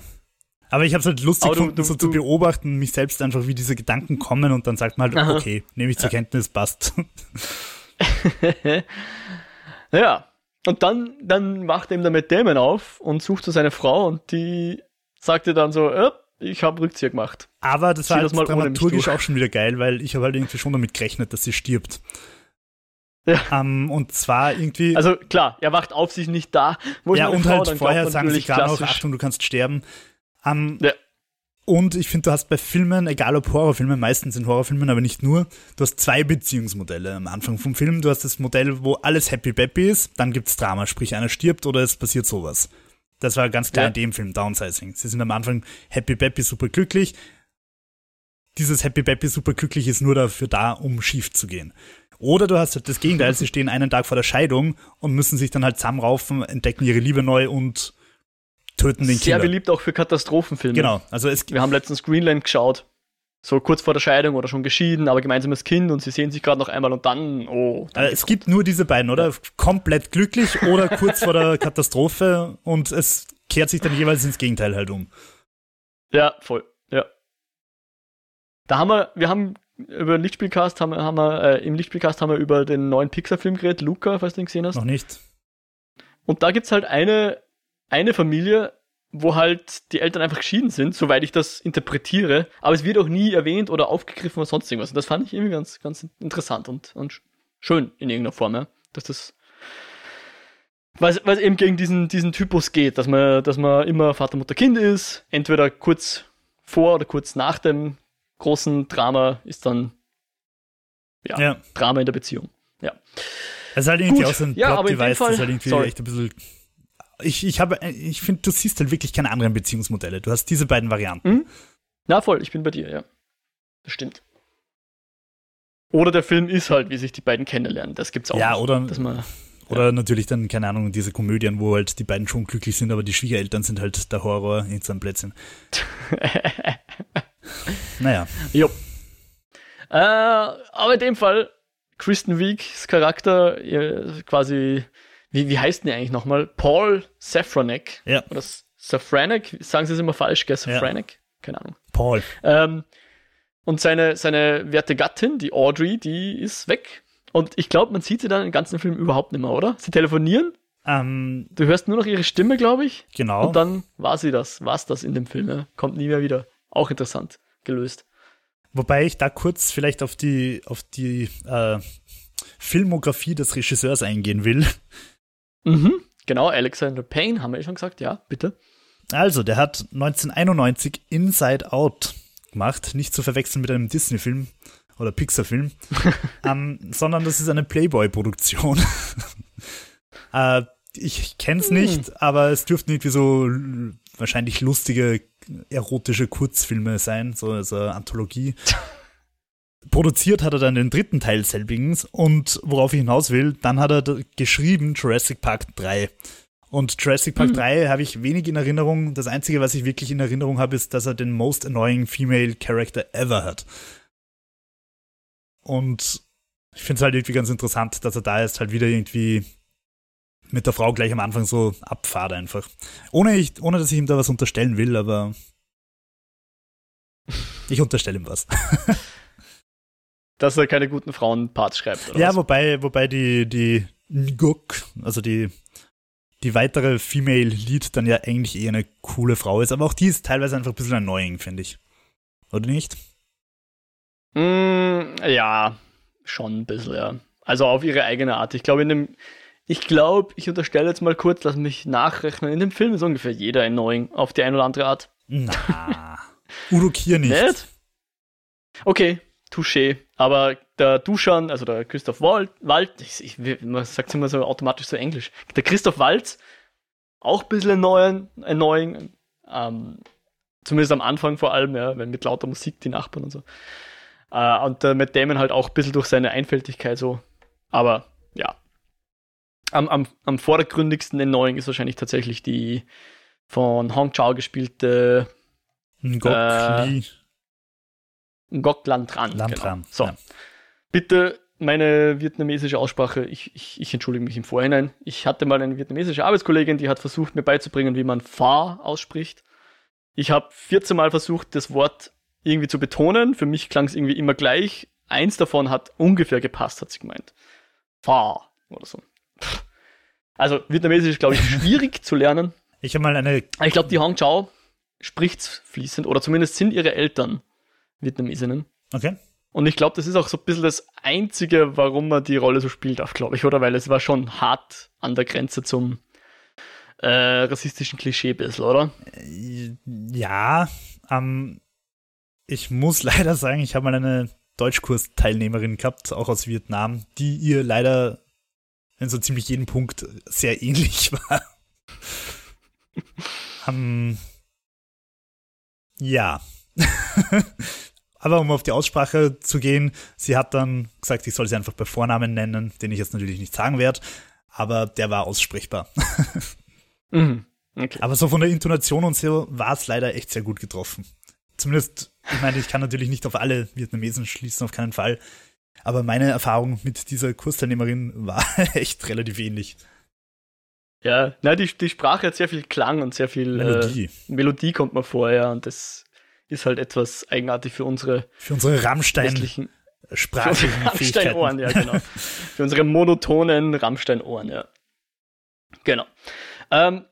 Aber ich habe es halt lustig Aber du- gefunden, du- so zu du- beobachten, mich selbst einfach, wie diese Gedanken kommen und dann sagt man halt, Aha. okay, nehme ich zur Kenntnis, passt. ja. Und dann, dann wacht eben der Matt Damon auf und sucht so seine Frau und die sagte dann so, äh, ich habe Rückzieher gemacht. Aber das war halt das mal dramaturgisch auch schon wieder geil, weil ich habe halt irgendwie schon damit gerechnet, dass sie stirbt. Ja. Ähm, und zwar irgendwie. Also klar, er wacht auf sich nicht da. Wo ja, und Frau? halt vorher sagen sie klar noch, Achtung, du kannst sterben. Ähm, Ja. Und ich finde, du hast bei Filmen, egal ob Horrorfilme, meistens sind Horrorfilmen, aber nicht nur, du hast zwei Beziehungsmodelle am Anfang vom Film. Du hast das Modell, wo alles happy-peppy ist, dann gibt's Drama, sprich einer stirbt oder es passiert sowas. Das war ganz klar Ja. in dem Film, Downsizing. Sie sind am Anfang happy-peppy, super glücklich. Dieses happy-peppy, super glücklich ist nur dafür da, um schief zu gehen. Oder du hast halt das Gegenteil, sie stehen einen Tag vor der Scheidung und müssen sich dann halt zusammenraufen, entdecken ihre Liebe neu und töten den Sehr Killer. beliebt auch für Katastrophenfilme. Genau, also es Wir haben letztens Greenland geschaut. So kurz vor der Scheidung oder schon geschieden, aber gemeinsames Kind und sie sehen sich gerade noch einmal und dann, oh. Dann Äh, es gibt nur diese beiden, oder? Komplett glücklich oder kurz vor der Katastrophe und es kehrt sich dann jeweils ins Gegenteil halt um. Ja, voll. Ja. Da haben wir, wir haben über den Lichtspielcast haben wir, haben wir äh, im Lichtspielcast haben wir über den neuen Pixar-Film geredet, Luca, falls du den gesehen hast. Noch nicht. Und da gibt's halt eine, eine Familie, wo halt die Eltern einfach geschieden sind, soweit ich das interpretiere, aber es wird auch nie erwähnt oder aufgegriffen oder sonst irgendwas. Und das fand ich irgendwie ganz, ganz interessant und, und sch- schön in irgendeiner Form, ja. Dass das, weil es- weil es eben gegen diesen, diesen Typus geht, dass man, dass man immer Vater, Mutter, Kind ist, entweder kurz vor oder kurz nach dem großen Drama ist dann ja, Ja. Drama in der Beziehung. Ja. Es ist halt irgendwie Gut. auch so ein Ja, Plot-Device, das halt irgendwie sorry. echt ein bisschen. Ich, ich habe, ich finde, du siehst halt wirklich keine anderen Beziehungsmodelle. Du hast diese beiden Varianten. Mhm. Na voll, ich bin bei dir, ja. Das stimmt. Oder der Film ist halt, wie sich die beiden kennenlernen. Das gibt's auch. Ja, noch, oder- man, Oder natürlich dann, keine Ahnung, diese Komödien, wo halt die beiden schon glücklich sind, aber die Schwiegereltern sind halt der Horror in seinem Plätzchen. Naja. jo. Äh, aber in dem Fall, Kristen Wiigs Charakter, quasi, wie, wie heißt denn der eigentlich nochmal? Paul Safranek. Ja, Oder Safranek? Sagen sie es immer falsch, gell? Safranek? Keine Ahnung. Paul. Ähm, und seine, seine werte Gattin, die Audrey, die ist weg. Und ich glaube, man sieht sie dann im ganzen Film überhaupt nicht mehr, oder? Sie telefonieren, Ähm, du hörst nur noch ihre Stimme, glaube ich. genau. Und dann war sie das, war's das in dem Film. Ja? Kommt nie mehr wieder. Auch interessant gelöst. Wobei ich da kurz vielleicht auf die, auf die äh, Filmografie des Regisseurs eingehen will. Mhm. Genau, Alexander Payne, haben wir ja schon gesagt, ja, bitte. Also, der hat 1991 Inside Out gemacht, nicht zu verwechseln mit einem Disney-Film oder Pixar-Film, ähm, sondern das ist eine Playboy-Produktion. äh, ich kenn's Hm. nicht, aber es dürften irgendwie so wahrscheinlich lustige erotische Kurzfilme sein, so also Anthologie. Produziert hat er dann den dritten Teil selbigens und worauf ich hinaus will, dann hat er geschrieben Jurassic Park 3. Und Jurassic Park Hm. 3 habe ich wenig in Erinnerung. Das Einzige, was ich wirklich in Erinnerung habe, ist, dass er den most annoying female character ever hat. Und ich finde es halt irgendwie ganz interessant, dass er da jetzt halt wieder irgendwie mit der Frau gleich am Anfang so abfahrt einfach. Ohne, ich, ohne dass ich ihm da was unterstellen will, aber ich unterstelle ihm was. Dass er keine guten Frauenparts schreibt. Ja, was? wobei, wobei die, die Ngok, also die die weitere Female Lead dann ja eigentlich eher eine coole Frau ist, aber auch die ist teilweise einfach ein bisschen annoying, finde ich. Oder nicht? Mm, ja, schon ein bisschen, ja. Also auf ihre eigene Art. Ich glaube, in dem, ich glaube, ich unterstelle jetzt mal kurz, lass mich nachrechnen. In dem Film ist ungefähr jeder annoying auf die eine oder andere Art. Na, Udo Kier nicht. nicht? Okay, touché. Aber der Duschan, also der Christoph Wald, Wald ich, ich, man sagt es immer so automatisch so englisch, der Christoph Walz, auch ein bisschen annoying, annoying ähm, zumindest am Anfang vor allem, ja, wenn mit lauter Musik die Nachbarn und so. Äh, und äh, Matt Damon halt auch ein bisschen durch seine Einfältigkeit so. Aber ja. Am, am, am vordergründigsten annoying ist wahrscheinlich tatsächlich die von Hong Chao gespielte Ngok äh, Ngok Lantran. Lantran. Genau. So. Ja. Bitte meine vietnamesische Aussprache, ich, ich, ich, entschuldige mich im Vorhinein. Ich hatte mal eine vietnamesische Arbeitskollegin, die hat versucht, mir beizubringen, wie man Fa ausspricht. Ich habe 14 Mal versucht, das Wort irgendwie zu betonen. Für mich klang es irgendwie immer gleich. Eins davon hat ungefähr gepasst, hat sie gemeint. Fa oder so. Also Vietnamesisch ist, glaube ich, schwierig zu lernen. Ich habe mal eine. Ich glaube, die Hong Chao spricht fließend oder zumindest sind ihre Eltern Vietnamesinnen. Okay. Und ich glaube, das ist auch so ein bisschen das Einzige, warum man die Rolle so spielt darf, glaube ich, oder? Weil es war schon hart an der Grenze zum äh, rassistischen Klischee ein bisschen, oder? Ja, ähm, ich muss leider sagen, ich habe mal eine Deutschkurs-Teilnehmerin gehabt, auch aus Vietnam, die ihr leider in so ziemlich jedem Punkt sehr ähnlich war. ähm, ja. Aber um auf die Aussprache zu gehen, sie hat dann gesagt, ich soll sie einfach bei Vornamen nennen, den ich jetzt natürlich nicht sagen werde, aber der war aussprechbar. mhm. okay. Aber so von der Intonation und so war es leider echt sehr gut getroffen. Zumindest, ich meine, ich kann natürlich nicht auf alle Vietnamesen schließen, auf keinen Fall. Aber meine Erfahrung mit dieser Kursteilnehmerin war echt relativ ähnlich. Ja, na, die, die Sprache hat sehr viel Klang und sehr viel Melodie. Äh, Melodie kommt mir vor, ja, und das ist halt etwas eigenartig für unsere für unsere Rammstein sprachigen Rammstein-Ohren, ja, genau. für unsere monotonen Rammstein-Ohren, ja. Genau. Ähm,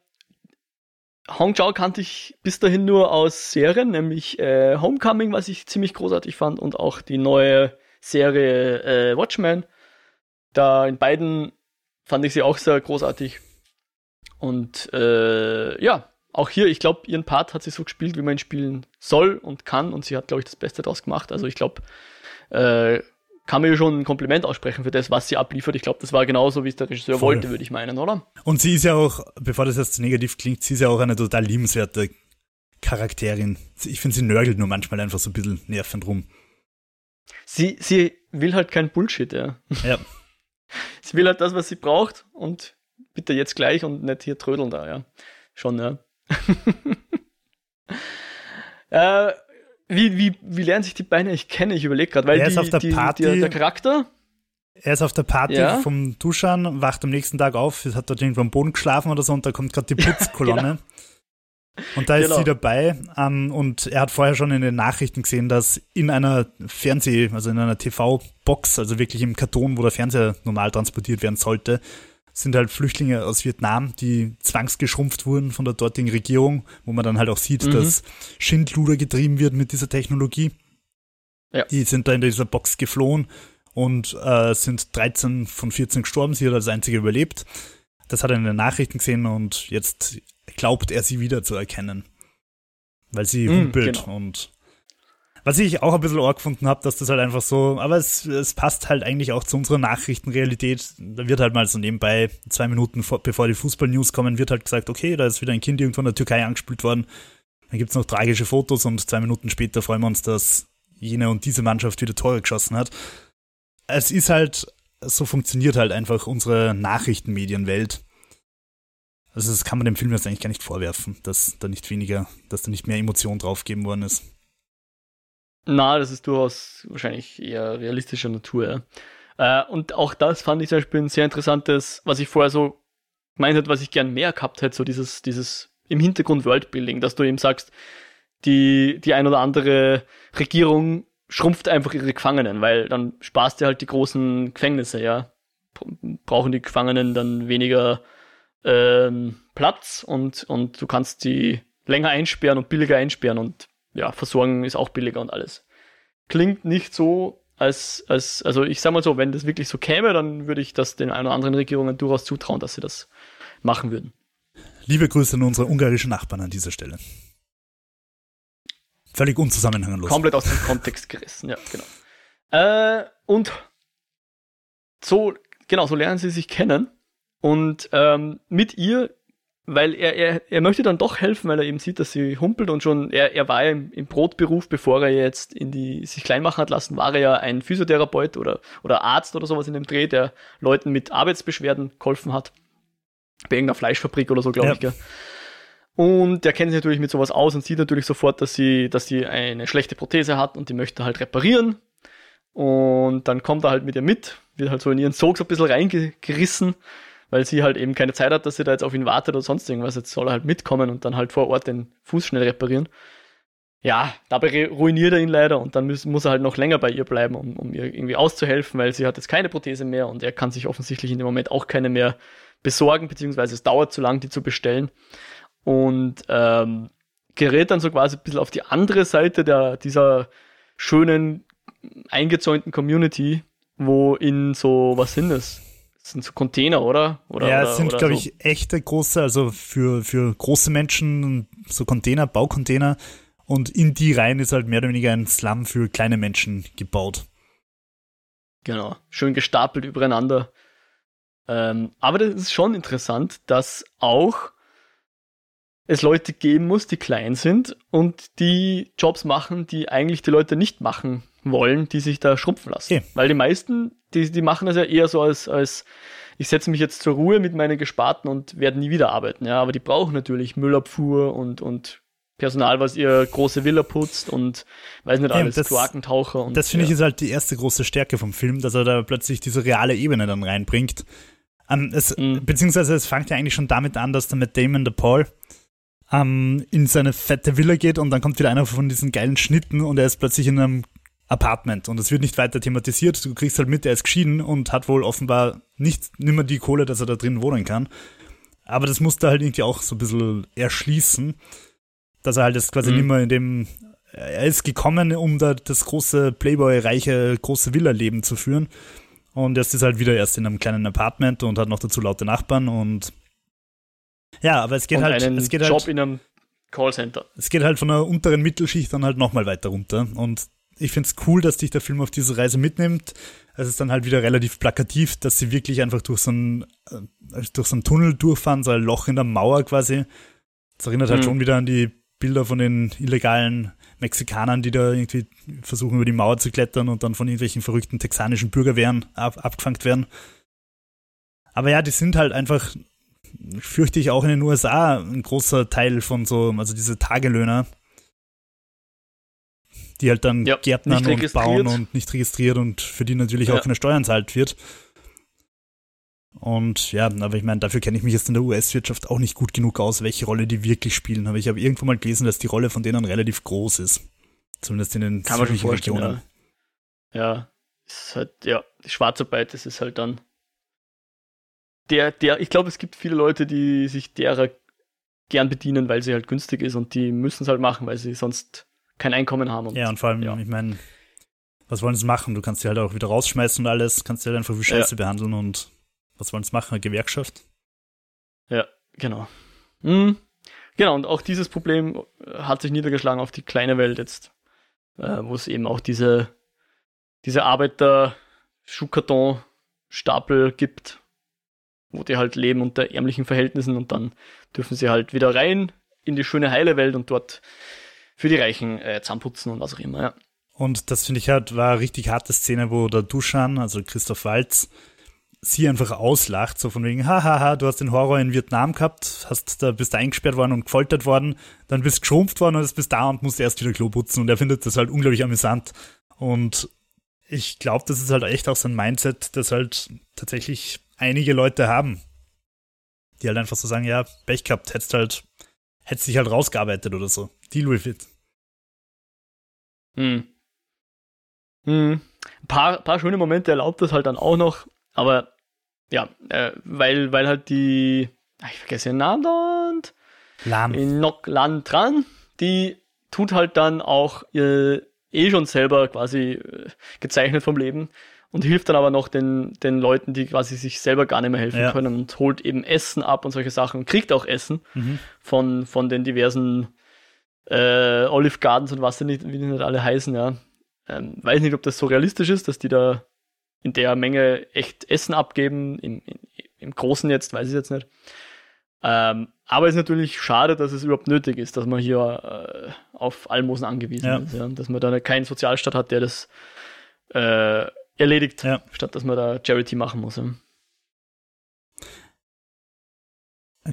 Hong Chao kannte ich bis dahin nur aus Serien, nämlich äh, Homecoming, was ich ziemlich großartig fand, und auch die neue Serie äh, Watchmen. Da in beiden fand ich sie auch sehr großartig. Und äh, ja, auch hier, ich glaube, ihren Part hat sie so gespielt, wie man ihn spielen soll und kann. Und sie hat, glaube ich, das Beste daraus gemacht. Also ich glaube, äh, kann man ihr schon ein Kompliment aussprechen für das, was sie abliefert. Ich glaube, das war genauso, wie es der Regisseur Voll. wollte, würde ich meinen, oder? Und sie ist ja auch, bevor das jetzt negativ klingt, sie ist ja auch eine total liebenswerte Charakterin. Ich finde, sie nörgelt nur manchmal einfach so ein bisschen nervend rum. Sie, sie will halt kein Bullshit, ja. Ja. sie will halt das, was sie braucht und bitte jetzt gleich und nicht hier trödeln da, ja. Schon, ja. Äh, wie, wie, wie lernen sich die Beine? Ich kenne, ich überlege gerade, weil er ist die, auf der die, Party, die, der Charakter. Er ist auf der Party ja. vom Duschan, wacht am nächsten Tag auf, hat dort irgendwo am Boden geschlafen oder so und da kommt gerade die Putzkolonne. genau. Und da ist genau. sie dabei ähm, und er hat vorher schon in den Nachrichten gesehen, dass in einer Fernseh-, also in einer TV-Box, also wirklich im Karton, wo der Fernseher normal transportiert werden sollte, sind halt Flüchtlinge aus Vietnam, die zwangsgeschrumpft wurden von der dortigen Regierung, wo man dann halt auch sieht, mhm. dass Schindluder getrieben wird mit dieser Technologie. Ja. Die sind da in dieser Box geflohen und äh, sind 13 von 14 gestorben. Sie hat als einzige überlebt. Das hat er in den Nachrichten gesehen und jetzt glaubt er sie wieder zu erkennen. Weil sie mhm, humpelt genau. und was ich auch ein bisschen arg gefunden habe, dass das halt einfach so, aber es, es passt halt eigentlich auch zu unserer Nachrichtenrealität. Da wird halt mal so nebenbei, zwei Minuten vor, bevor die Fußball-News kommen, wird halt gesagt, okay, da ist wieder ein Kind irgendwo in der Türkei angespült worden. Dann gibt's noch tragische Fotos und zwei Minuten später freuen wir uns, dass jene und diese Mannschaft wieder Tore geschossen hat. Es ist halt, so funktioniert halt einfach unsere Nachrichtenmedienwelt. Also das kann man dem Film jetzt eigentlich gar nicht vorwerfen, dass da nicht weniger, dass da nicht mehr Emotion draufgegeben worden ist. Na, das ist durchaus wahrscheinlich eher realistischer Natur. Ja. Äh, und auch das fand ich zum Beispiel ein sehr interessantes, was ich vorher so gemeint hätte, was ich gern mehr gehabt hätte, so dieses, dieses im Hintergrund Worldbuilding, dass du eben sagst, die, die ein oder andere Regierung schrumpft einfach ihre Gefangenen, weil dann sparst du halt die großen Gefängnisse, ja. Brauchen die Gefangenen dann weniger ähm, Platz und, und du kannst die länger einsperren und billiger einsperren und ja, versorgen ist auch billiger und alles. Klingt nicht so, als, als, also ich sag mal so, wenn das wirklich so käme, dann würde ich das den ein oder anderen Regierungen durchaus zutrauen, dass sie das machen würden. Liebe Grüße an unsere ungarischen Nachbarn an dieser Stelle. Völlig unzusammenhanglos. Komplett aus dem Kontext gerissen, ja, genau. Äh, und so, genau, so lernen sie sich kennen. Und ähm, mit ihr, weil er, er, er möchte dann doch helfen, weil er eben sieht, dass sie humpelt und schon, er, er war ja im, im Brotberuf, bevor er jetzt in die, sich klein machen hat lassen, war er ja ein Physiotherapeut oder, oder Arzt oder sowas in dem Dreh, der Leuten mit Arbeitsbeschwerden geholfen hat. Bei irgendeiner Fleischfabrik oder so, glaube ja. ich, gell. Und der kennt sich natürlich mit sowas aus und sieht natürlich sofort, dass sie, dass sie eine schlechte Prothese hat und die möchte halt reparieren. Und dann kommt er halt mit ihr mit, wird halt so in ihren Sog so ein bisschen reingerissen, weil sie halt eben keine Zeit hat, dass sie da jetzt auf ihn wartet oder sonst irgendwas. Jetzt soll er halt mitkommen und dann halt vor Ort den Fuß schnell reparieren. Ja, dabei ruiniert er ihn leider und dann muss, muss er halt noch länger bei ihr bleiben, um, um ihr irgendwie auszuhelfen, weil sie hat jetzt keine Prothese mehr und er kann sich offensichtlich in dem Moment auch keine mehr besorgen, beziehungsweise es dauert zu lang, die zu bestellen. Und ähm, gerät dann so quasi ein bisschen auf die andere Seite der, dieser schönen eingezäunten Community, wo in so, was sind das? Sind so Container, oder? oder ja, es sind, glaube so. ich, echte große, also für, für große Menschen, so Container, Baucontainer. Und in die rein ist halt mehr oder weniger ein Slum für kleine Menschen gebaut. Genau, schön gestapelt übereinander. Ähm, aber das ist schon interessant, dass auch es Leute geben muss, die klein sind und die Jobs machen, die eigentlich die Leute nicht machen wollen, die sich da schrumpfen lassen. Okay. Weil die meisten, die, die machen das ja eher so als, als ich setze mich jetzt zur Ruhe mit meinen Gesparten und werde nie wieder arbeiten. Ja, aber die brauchen natürlich Müllabfuhr und, und Personal, was ihr große Villa putzt und weiß nicht alles, ja, das, Kloakentaucher. Und, das finde ja. ich ist halt die erste große Stärke vom Film, dass er da plötzlich diese reale Ebene dann reinbringt. Um, ähm, es, mhm. Beziehungsweise es fängt ja eigentlich schon damit an, dass dann mit Damon the Paul um, ähm, in seine fette Villa geht und dann kommt wieder einer von diesen geilen Schnitten und er ist plötzlich in einem Apartment und es wird nicht weiter thematisiert. Du kriegst halt mit, er ist geschieden und hat wohl offenbar nicht nimmer die Kohle, dass er da drin wohnen kann. Aber das musste halt irgendwie auch so ein bisschen erschließen, dass er halt jetzt quasi mhm. nimmer in dem, er ist gekommen, um da das große Playboy-reiche, große Villa-Leben zu führen. Und jetzt ist halt wieder erst in einem kleinen Apartment und hat noch dazu laute Nachbarn und ja, aber es geht und halt, einen es geht Job halt, in einem Callcenter. Es geht halt von der unteren Mittelschicht dann halt nochmal weiter runter und ich finde es cool, dass dich der Film auf diese Reise mitnimmt. Es ist dann halt wieder relativ plakativ, dass sie wirklich einfach durch so einen, äh, durch so einen Tunnel durchfahren, so ein Loch in der Mauer quasi. Das erinnert halt mhm. schon wieder an die Bilder von den illegalen Mexikanern, die da irgendwie versuchen, über die Mauer zu klettern und dann von irgendwelchen verrückten texanischen Bürgerwehren ab, abgefangen werden. Aber ja, die sind halt einfach, fürchte ich auch in den USA, ein großer Teil von so, also diese Tagelöhner, die halt dann ja, Gärtnern und bauen und nicht registriert und für die natürlich ja. auch keine Steuern zahlt wird. Und ja, aber ich meine, dafür kenne ich mich jetzt in der US-Wirtschaft auch nicht gut genug aus, welche Rolle die wirklich spielen. Aber ich habe irgendwo mal gelesen, dass die Rolle von denen relativ groß ist. Zumindest in den südlichen Regionen. Ja. ja, ist halt, ja, die Schwarzarbeit, das ist halt dann der, der, ich glaube, es gibt viele Leute, die sich derer gern bedienen, weil sie halt günstig ist und die müssen es halt machen, weil sie sonst kein Einkommen haben. Und, ja, und vor allem, ja. ich meine, was wollen sie machen? Du kannst sie halt auch wieder rausschmeißen und alles, kannst sie halt einfach wie Scheiße ja. behandeln und was wollen sie machen? Eine Gewerkschaft? Ja, genau. Mhm. Genau, und auch dieses Problem hat sich niedergeschlagen auf die kleine Welt jetzt, äh, wo es eben auch diese, diese Arbeiter-Schuhkarton-Stapel gibt, wo die halt leben unter ärmlichen Verhältnissen und dann dürfen sie halt wieder rein in die schöne heile Welt und dort für die Reichen äh, Zahnputzen und was auch immer, ja. Und das finde ich halt, war eine richtig harte Szene, wo der Duschan, also Christoph Walz, sie einfach auslacht, so von wegen, hahaha, du hast den Horror in Vietnam gehabt, hast da bist da eingesperrt worden und gefoltert worden, dann bist geschrumpft worden und jetzt bist da und musst erst wieder Klo putzen und er findet das halt unglaublich amüsant. Und ich glaube, das ist halt echt auch so ein Mindset, das halt tatsächlich einige Leute haben. Die halt einfach so sagen, ja, Pech gehabt, hättest halt, hättest dich halt rausgearbeitet oder so. Deal with it. Hm. Hm. Ein paar, paar schöne Momente erlaubt das halt dann auch noch, aber ja, äh, weil, weil halt die ich vergesse den Namen und Lahm. in Nok Lan dran, die tut halt dann auch äh, eh schon selber quasi äh, gezeichnet vom Leben und hilft dann aber noch den, den Leuten, die quasi sich selber gar nicht mehr helfen Ja. können und holt eben Essen ab und solche Sachen und kriegt auch Essen Mhm. von, von den diversen äh, Olive Gardens und was die nicht, wie die nicht alle heißen, ja. Ähm, weiß nicht, ob das so realistisch ist, dass die da in der Menge echt Essen abgeben, im, im, im Großen jetzt, weiß ich jetzt nicht. Ähm, aber es ist natürlich schade, dass es überhaupt nötig ist, dass man hier äh, auf Almosen angewiesen Ja. ist, ja. dass man da keinen Sozialstaat hat, der das äh, erledigt, Ja. statt dass man da Charity machen muss.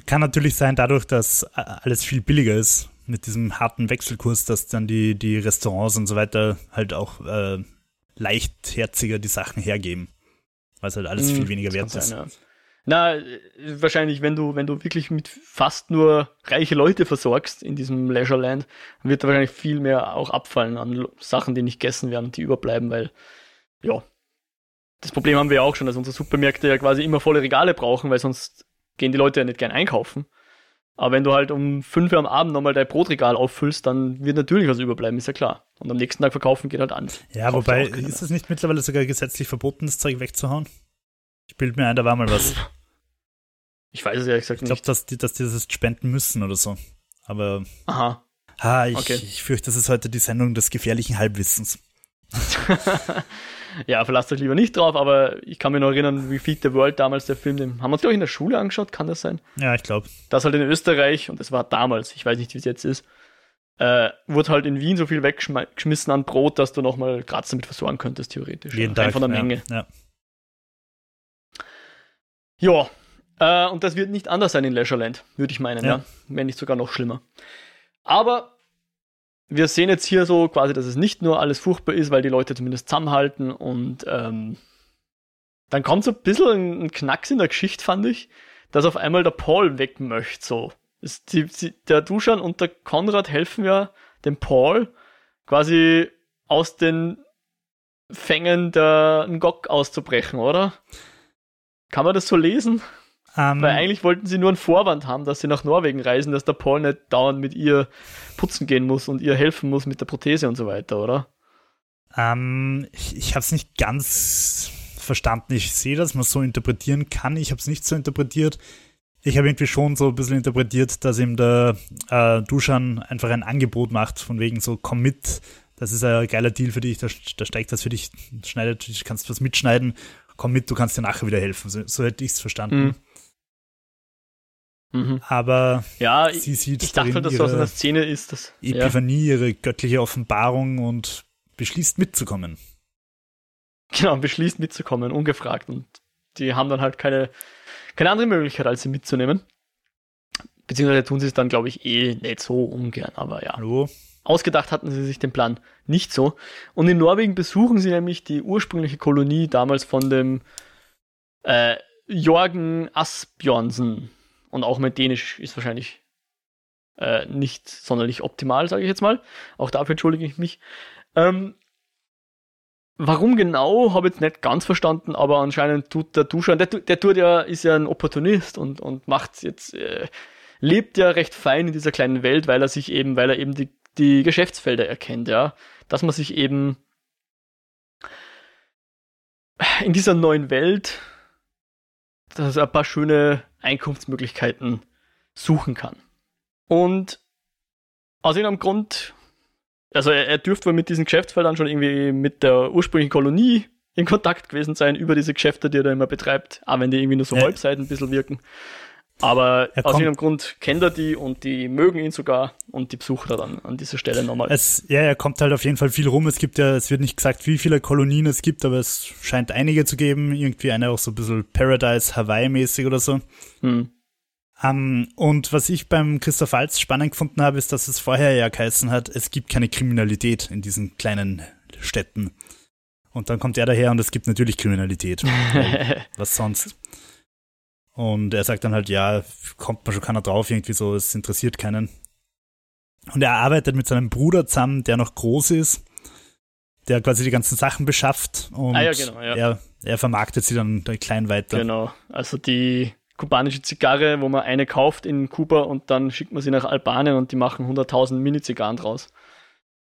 Kann natürlich sein, dadurch, dass äh, alles viel billiger ist, mit diesem harten Wechselkurs, dass dann die, die Restaurants und so weiter halt auch äh, leichtherziger die Sachen hergeben. Weil es halt alles viel Mm, weniger wert ist. sein, ja. Na, äh, wahrscheinlich, wenn du, wenn du wirklich mit fast nur reiche Leute versorgst in diesem Leisureland, wird da wahrscheinlich viel mehr auch abfallen an Sachen, die nicht gegessen werden, die überbleiben, weil, ja, das Problem haben wir ja auch schon, dass unsere Supermärkte ja quasi immer volle Regale brauchen, weil sonst gehen die Leute ja nicht gern einkaufen. Aber wenn du halt um 5 Uhr am Abend nochmal dein Brotregal auffüllst, dann wird natürlich was überbleiben, ist ja klar. Und am nächsten Tag verkaufen geht halt an. Ja, Kauft wobei, ist es nicht mittlerweile sogar gesetzlich verboten, das Zeug wegzuhauen? Ich bilde mir ein, da war mal was. Ich weiß es ehrlich gesagt Ich glaube, nicht. dass die, dass die das spenden müssen oder so. Aber Aha. ha, ich, Okay. ich fürchte, das ist heute die Sendung des gefährlichen Halbwissens. ja, verlasst euch lieber nicht drauf, aber ich kann mich noch erinnern, wie Feed the World damals der Film, den haben wir uns, glaube ich, in der Schule angeschaut, kann das sein? Ja, ich glaube. Das halt in Österreich, und das war damals, ich weiß nicht, wie es jetzt ist, äh, wurde halt in Wien so viel weggeschmissen an Brot, dass du nochmal Graz damit versorgen könntest, theoretisch. Jeden ja. Tag. von der ja, Menge. Ja. Ja, äh, und das wird nicht anders sein in Leisureland, würde ich meinen, ja. Ja. Wenn nicht sogar noch schlimmer. Aber wir sehen jetzt hier so quasi, dass es nicht nur alles furchtbar ist, weil die Leute zumindest zusammenhalten und ähm, dann kommt so ein bisschen ein, Knacks in der Geschichte, fand ich, dass auf einmal der Paul weg möchte, so. Die, die, der Duschan und der Konrad helfen ja dem Paul quasi aus den Fängen der Ngok auszubrechen, oder? Kann man das so lesen? Ähm, Weil eigentlich wollten sie nur einen Vorwand haben, dass sie nach Norwegen reisen, dass der Paul nicht dauernd mit ihr putzen gehen muss und ihr helfen muss mit der Prothese und so weiter, oder? Ähm, ich ich habe es nicht ganz verstanden. Ich sehe, dass man es so interpretieren kann. Ich habe es nicht so interpretiert. Ich habe irgendwie schon so ein bisschen interpretiert, dass ihm der äh, Duschan einfach ein Angebot macht, von wegen so, komm mit, das ist ein geiler Deal für dich, da, da steigt das für dich, schneidet, du kannst was mitschneiden, komm mit, du kannst dir nachher wieder helfen. So, so hätte ich es verstanden. Mhm. Aber Ja, sie ich, sieht ich dachte halt, dass so aus ihre einer Szene ist, dass. Ja, Epiphanie, ihre göttliche Offenbarung und beschließt mitzukommen. genau, beschließt mitzukommen, ungefragt. Und die haben dann halt keine, keine andere Möglichkeit, als sie mitzunehmen. Beziehungsweise tun sie es dann, glaube ich, eh nicht so ungern, aber ja. Hallo? Ausgedacht hatten sie sich den Plan nicht so. Und in Norwegen besuchen sie nämlich die ursprüngliche Kolonie damals von dem äh, Jorgen Asbjørnsen. Und auch mein Dänisch ist wahrscheinlich äh, nicht sonderlich optimal, sage ich jetzt mal. Auch dafür entschuldige ich mich. Ähm, warum genau, habe ich jetzt nicht ganz verstanden, aber anscheinend tut der Duschan, der, der tut ja, ist ja ein Opportunist und, und macht jetzt, äh, lebt ja recht fein in dieser kleinen Welt, weil er sich eben, weil er eben die, die Geschäftsfelder erkennt, ja. Dass man sich eben in dieser neuen Welt dass er ein paar schöne Einkunftsmöglichkeiten suchen kann. Und aus irgendeinem Grund, also er, er dürfte wohl mit diesen Geschäftsfeldern schon irgendwie mit der ursprünglichen Kolonie in Kontakt gewesen sein über diese Geschäfte, die er da immer betreibt, auch wenn die irgendwie nur so Ja. Halbseiten ein bisschen wirken. Aber Er aus irgendeinem Grund kennt er die und die mögen ihn sogar und die besucht er dann an dieser Stelle nochmal. Es, ja, er kommt halt auf jeden Fall viel rum. Es gibt ja, es wird nicht gesagt, wie viele Kolonien es gibt, aber es scheint einige zu geben. Irgendwie eine auch so ein bisschen Paradise Hawaii-mäßig oder so. Hm. Ähm, und was ich beim Christoph Waltz spannend gefunden habe, ist, dass es vorher ja geheißen hat, es gibt keine Kriminalität in diesen kleinen Städten. Und dann kommt er daher und es gibt natürlich Kriminalität. Was sonst? Und er sagt dann halt, ja, kommt man schon keiner drauf, irgendwie so, es interessiert keinen. Und er arbeitet mit seinem Bruder zusammen, der noch groß ist, der quasi die ganzen Sachen beschafft und Ah ja, genau, ja. er, er vermarktet sie dann klein weiter. Genau. Also die kubanische Zigarre, wo man eine kauft in Kuba und dann schickt man sie nach Albanien und die machen 100.000 Mini-Zigarren draus.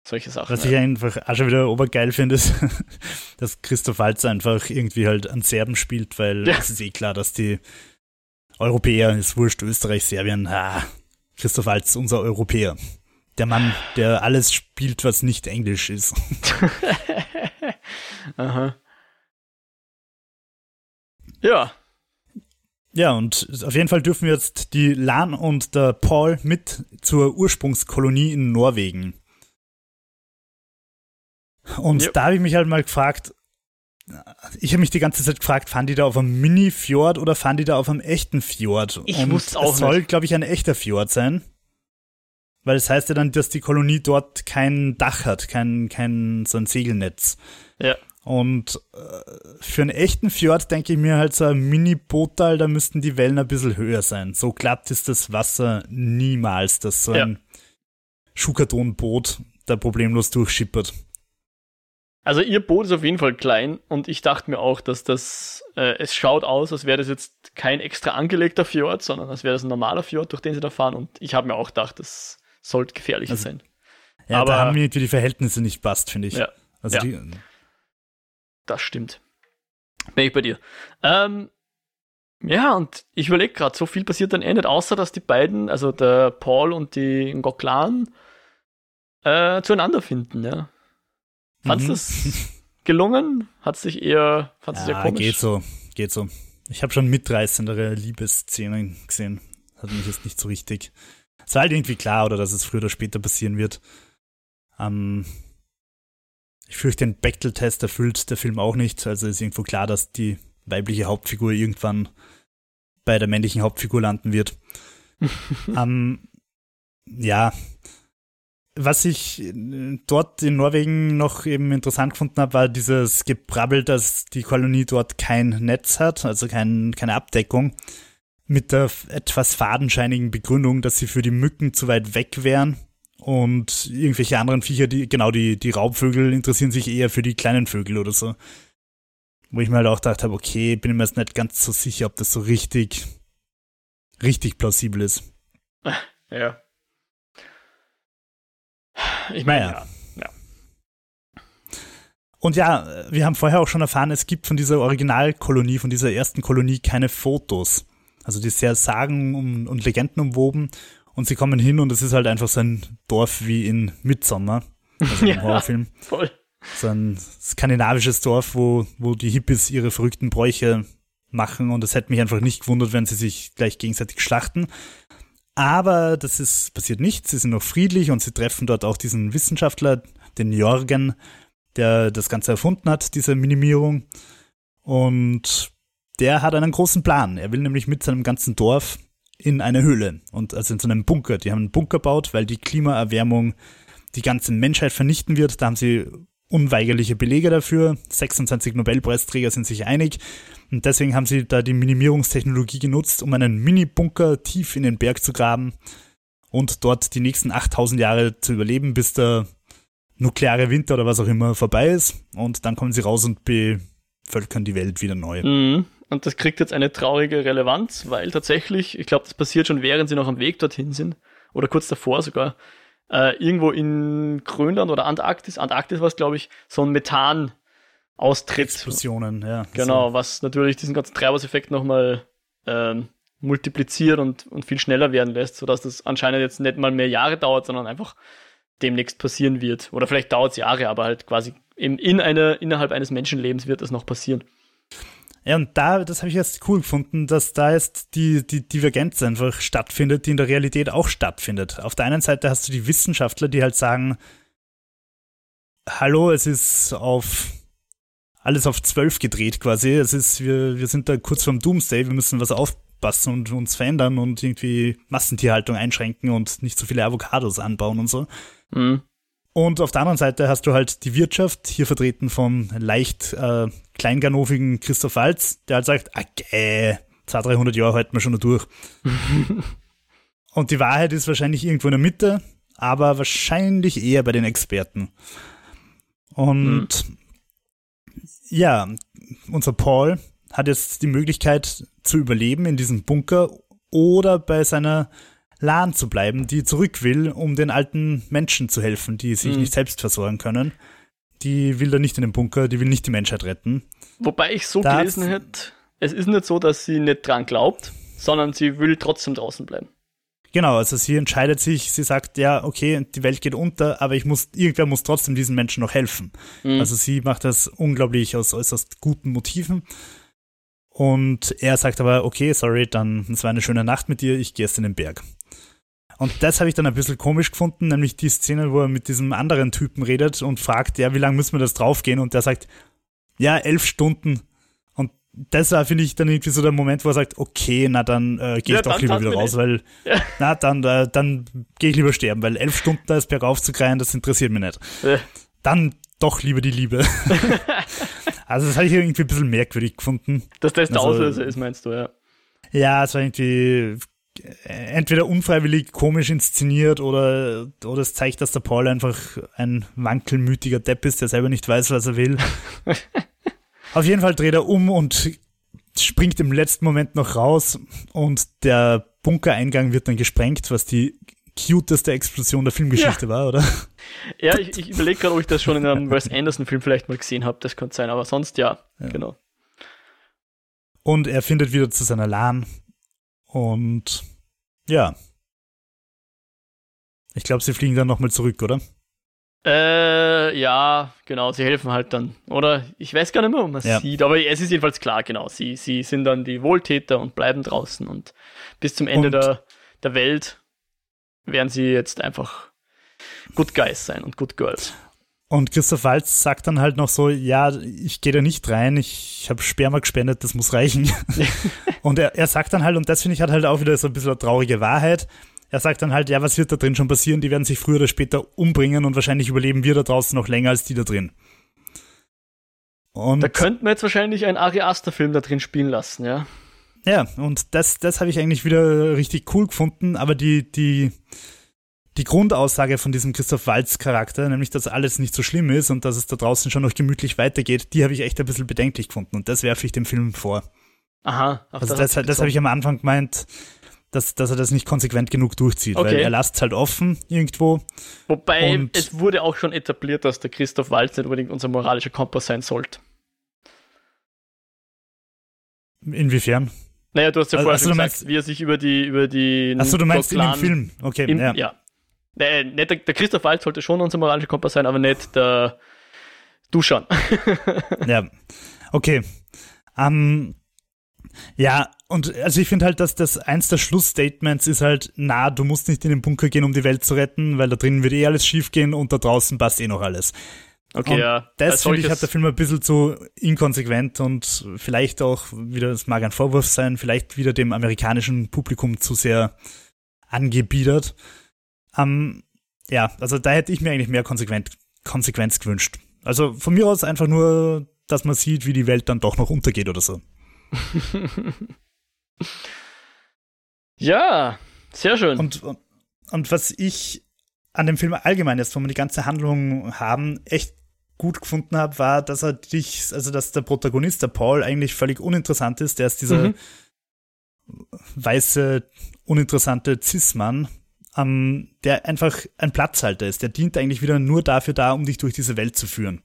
Solche Sachen. Was ich einfach auch schon wieder obergeil finde, ist, dass Christoph Walz einfach irgendwie halt an Serben spielt, weil ja. es ist eh klar, dass die Europäer, ist wurscht, Österreich, Serbien, ah, Christoph Walz, unser Europäer. Der Mann, der alles spielt, was nicht Englisch ist. Aha. Ja. Ja, und auf jeden Fall dürfen wir jetzt die Lan und der Paul mit zur Ursprungskolonie in Norwegen. Und yep. da habe ich mich halt mal gefragt, ich habe mich die ganze Zeit gefragt, fahren die da auf einem Mini-Fjord oder fahren die da auf einem echten Fjord? Ich und wusste auch es soll, glaube ich, ein echter Fjord sein. Weil es das heißt ja dann, dass die Kolonie dort kein Dach hat, kein, kein so ein Segelnetz. Ja. Und äh, für einen echten Fjord denke ich mir halt so ein Mini-Boottal, da müssten die Wellen ein bisschen höher sein. So glatt ist das Wasser niemals, dass so ein ja. Schuhkartonboot da problemlos durchschippert. Also ihr Boot ist auf jeden Fall klein und ich dachte mir auch, dass das, äh, es schaut aus, als wäre das jetzt kein extra angelegter Fjord, sondern als wäre das ein normaler Fjord, durch den sie da fahren und ich habe mir auch gedacht, das sollte gefährlicher also, sein. Ja, aber da haben mir die Verhältnisse nicht passt, finde ich. Ja, also ja. Die, das stimmt. Bin ich bei dir. Ähm, ja, und ich überlege gerade, so viel passiert dann eh nicht, außer dass die beiden, also der Paul und die Ngoklan, äh, zueinander finden, ja. Fandest du mhm. es gelungen? Hat sich eher, fandest ja, komisch? geht so, geht so. Ich habe schon mitreißendere Liebesszenen gesehen. Hat mich jetzt nicht so richtig. Es war halt irgendwie klar, oder dass es früher oder später passieren wird. Ähm, ich fürchte, den Bechtel-Test erfüllt der Film auch nicht. Also ist irgendwo klar, dass die weibliche Hauptfigur irgendwann bei der männlichen Hauptfigur landen wird. ähm, ja, was ich äh, dort in Norwegen noch eben interessant gefunden habe, war dieses Gebrabbel, dass die Kolonie dort kein Netz hat, also kein, keine Abdeckung, mit der etwas fadenscheinigen Begründung, dass sie für die Mücken zu weit weg wären und irgendwelche anderen Viecher, die, genau, die, die Raubvögel interessieren sich eher für die kleinen Vögel oder so. Wo ich mir halt auch gedacht habe, okay, bin mir jetzt nicht ganz so sicher, ob das so richtig, richtig plausibel ist. Ja. Ich meine, ja. ja. Und ja, wir haben vorher auch schon erfahren, es gibt von dieser Originalkolonie, von dieser ersten Kolonie keine Fotos. Also die ist sehr sagen und Legenden umwoben. Und sie kommen hin und es ist halt einfach so ein Dorf wie in Midsommer, also im ja, Horrorfilm. Voll. So ein skandinavisches Dorf, wo, wo die Hippies ihre verrückten Bräuche machen und es hätte mich einfach nicht gewundert, wenn sie sich gleich gegenseitig schlachten. Aber das ist passiert nicht. Sie sind noch friedlich und sie treffen dort auch diesen Wissenschaftler, den Jorgen, der das Ganze erfunden hat, diese Minimierung. Und der hat einen großen Plan. Er will nämlich mit seinem ganzen Dorf in eine Höhle und also in so einem Bunker. Die haben einen Bunker gebaut, weil die Klimaerwärmung die ganze Menschheit vernichten wird. Da haben sie unweigerliche Belege dafür. 26 Nobelpreisträger sind sich einig. Und deswegen haben sie da die Minimierungstechnologie genutzt, um einen Mini-Bunker tief in den Berg zu graben und dort die nächsten 8000 Jahre zu überleben, bis der nukleare Winter oder was auch immer vorbei ist. Und dann kommen sie raus und bevölkern die Welt wieder neu. Mhm. Und das kriegt jetzt eine traurige Relevanz, weil tatsächlich, ich glaube, das passiert schon während sie noch am Weg dorthin sind oder kurz davor sogar, äh, irgendwo in Grönland oder Antarktis, Antarktis war es, glaube ich, so ein Methan austritt. Explosionen, ja. Genau, so. was natürlich diesen ganzen Treibhauseffekt nochmal ähm, multipliziert und, und viel schneller werden lässt, sodass das anscheinend jetzt nicht mal mehr Jahre dauert, sondern einfach demnächst passieren wird. Oder vielleicht dauert es Jahre, aber halt quasi in, in eine, innerhalb eines Menschenlebens wird das noch passieren. Ja, und da, das habe ich jetzt cool gefunden, dass da jetzt die, die Divergenz einfach stattfindet, die in der Realität auch stattfindet. Auf der einen Seite hast du die Wissenschaftler, die halt sagen, hallo, es ist auf alles auf zwölf gedreht quasi. Es ist, wir, wir sind da kurz vorm Doomsday, wir müssen was aufpassen und uns verändern und irgendwie Massentierhaltung einschränken und nicht so viele Avocados anbauen und so. Mhm. Und auf der anderen Seite hast du halt die Wirtschaft, hier vertreten vom leicht äh, kleinganovigen Christoph Walz, der halt sagt, okay, 200, 300 Jahre halten wir schon noch durch. Und die Wahrheit ist wahrscheinlich irgendwo in der Mitte, aber wahrscheinlich eher bei den Experten. Und mhm. ja, unser Paul hat jetzt die Möglichkeit, zu überleben in diesem Bunker oder bei seiner Lahn zu bleiben, die zurück will, um den alten Menschen zu helfen, die sich mhm. nicht selbst versorgen können. Die will da nicht in den Bunker, die will nicht die Menschheit retten. Wobei ich so da gelesen hätte, es ist nicht so, dass sie nicht dran glaubt, sondern sie will trotzdem draußen bleiben. Genau, also sie entscheidet sich, sie sagt, ja, okay, die Welt geht unter, aber ich muss, irgendwer muss trotzdem diesen Menschen noch helfen. Mhm. Also sie macht das unglaublich aus äußerst guten Motiven. Und er sagt aber, okay, sorry, dann, es war eine schöne Nacht mit dir, ich gehe jetzt in den Berg. Und das habe ich dann ein bisschen komisch gefunden, nämlich die Szene, wo er mit diesem anderen Typen redet und fragt, ja, wie lange müssen wir das draufgehen? Und der sagt, ja, elf Stunden. Und das war, finde ich, dann irgendwie so der Moment, wo er sagt, okay, na dann äh, gehe ich ja, doch lieber wieder raus, weil, ja. na dann, äh, dann gehe ich lieber sterben, weil elf Stunden da ist bergauf zu kreien, das interessiert mich nicht. Ja. Dann doch lieber die Liebe. also das habe ich irgendwie ein bisschen merkwürdig gefunden. Dass das der also, Auslöser ist, meinst du, ja. Ja, es war irgendwie entweder unfreiwillig komisch inszeniert oder, oder es zeigt, dass der Paul einfach ein wankelmütiger Depp ist, der selber nicht weiß, was er will. Auf jeden Fall dreht er um und springt im letzten Moment noch raus und der Bunkereingang wird dann gesprengt, was die cuteste Explosion der Filmgeschichte ja. war, oder? Ja, ich, ich überlege gerade, ob ich das schon in einem Wes Anderson-Film vielleicht mal gesehen habe, das könnte sein, aber sonst ja, ja, genau. Und er findet wieder zu seiner Lahn und ja. Ich glaube, sie fliegen dann nochmal zurück, oder? Äh, ja, genau, sie helfen halt dann. Oder ich weiß gar nicht mehr, ob man ja. sieht, aber es ist jedenfalls klar, genau. Sie, sie sind dann die Wohltäter und bleiben draußen und bis zum Ende der, der Welt werden sie jetzt einfach Good Guys sein und Good Girls. Und Christoph Waltz sagt dann halt noch so, ja, ich gehe da nicht rein, ich habe Sperma gespendet, das muss reichen. und er, er sagt dann halt, und das finde ich hat halt auch wieder so ein bisschen eine traurige Wahrheit, er sagt dann halt, ja, was wird da drin schon passieren? Die werden sich früher oder später umbringen und wahrscheinlich überleben wir da draußen noch länger als die da drin. Und da könnten wir jetzt wahrscheinlich einen Ari Aster-Film da drin spielen lassen, ja. Ja, und das, das habe ich eigentlich wieder richtig cool gefunden, aber die, die, die Grundaussage von diesem Christoph Waltz Charakter, nämlich dass alles nicht so schlimm ist und dass es da draußen schon noch gemütlich weitergeht, die habe ich echt ein bisschen bedenklich gefunden und das werfe ich dem Film vor. Aha. Also das, das, das habe ich am Anfang gemeint, dass, dass er das nicht konsequent genug durchzieht, okay. weil er lasst es halt offen irgendwo. Wobei es wurde auch schon etabliert, dass der Christoph Waltz nicht unbedingt unser moralischer Kompass sein sollte. Inwiefern? Naja, du hast ja also, vorher also, schon gesagt, meinst, wie er sich über die über die Achso, du meinst in dem Film. Okay, im, ja. ja. Nee, nicht der, der Christoph Waltz sollte schon unser moralischer Kompass sein, aber nicht der Duschan. ja, okay. Um, ja, und also ich finde halt, dass das eins der Schlussstatements ist halt, na, du musst nicht in den Bunker gehen, um die Welt zu retten, weil da drinnen wird eh alles schief gehen und da draußen passt eh noch alles. Okay, und ja. Das finde ich hat der Film ein bisschen zu inkonsequent und vielleicht auch wieder, es mag ein Vorwurf sein, vielleicht wieder dem amerikanischen Publikum zu sehr angebiedert. Ähm, ja, also da hätte ich mir eigentlich mehr Konsequenz, Konsequenz gewünscht. Also von mir aus einfach nur, dass man sieht, wie die Welt dann doch noch untergeht oder so. ja, sehr schön. Und, und was ich an dem Film allgemein jetzt, wo wir die ganze Handlung haben, echt gut gefunden habe, war, dass er dich, also dass der Protagonist, der Paul, eigentlich völlig uninteressant ist. Der ist dieser mhm. weiße, uninteressante Cis-Mann, ähm, der einfach ein Platzhalter ist. Der dient eigentlich wieder nur dafür da, um dich durch diese Welt zu führen.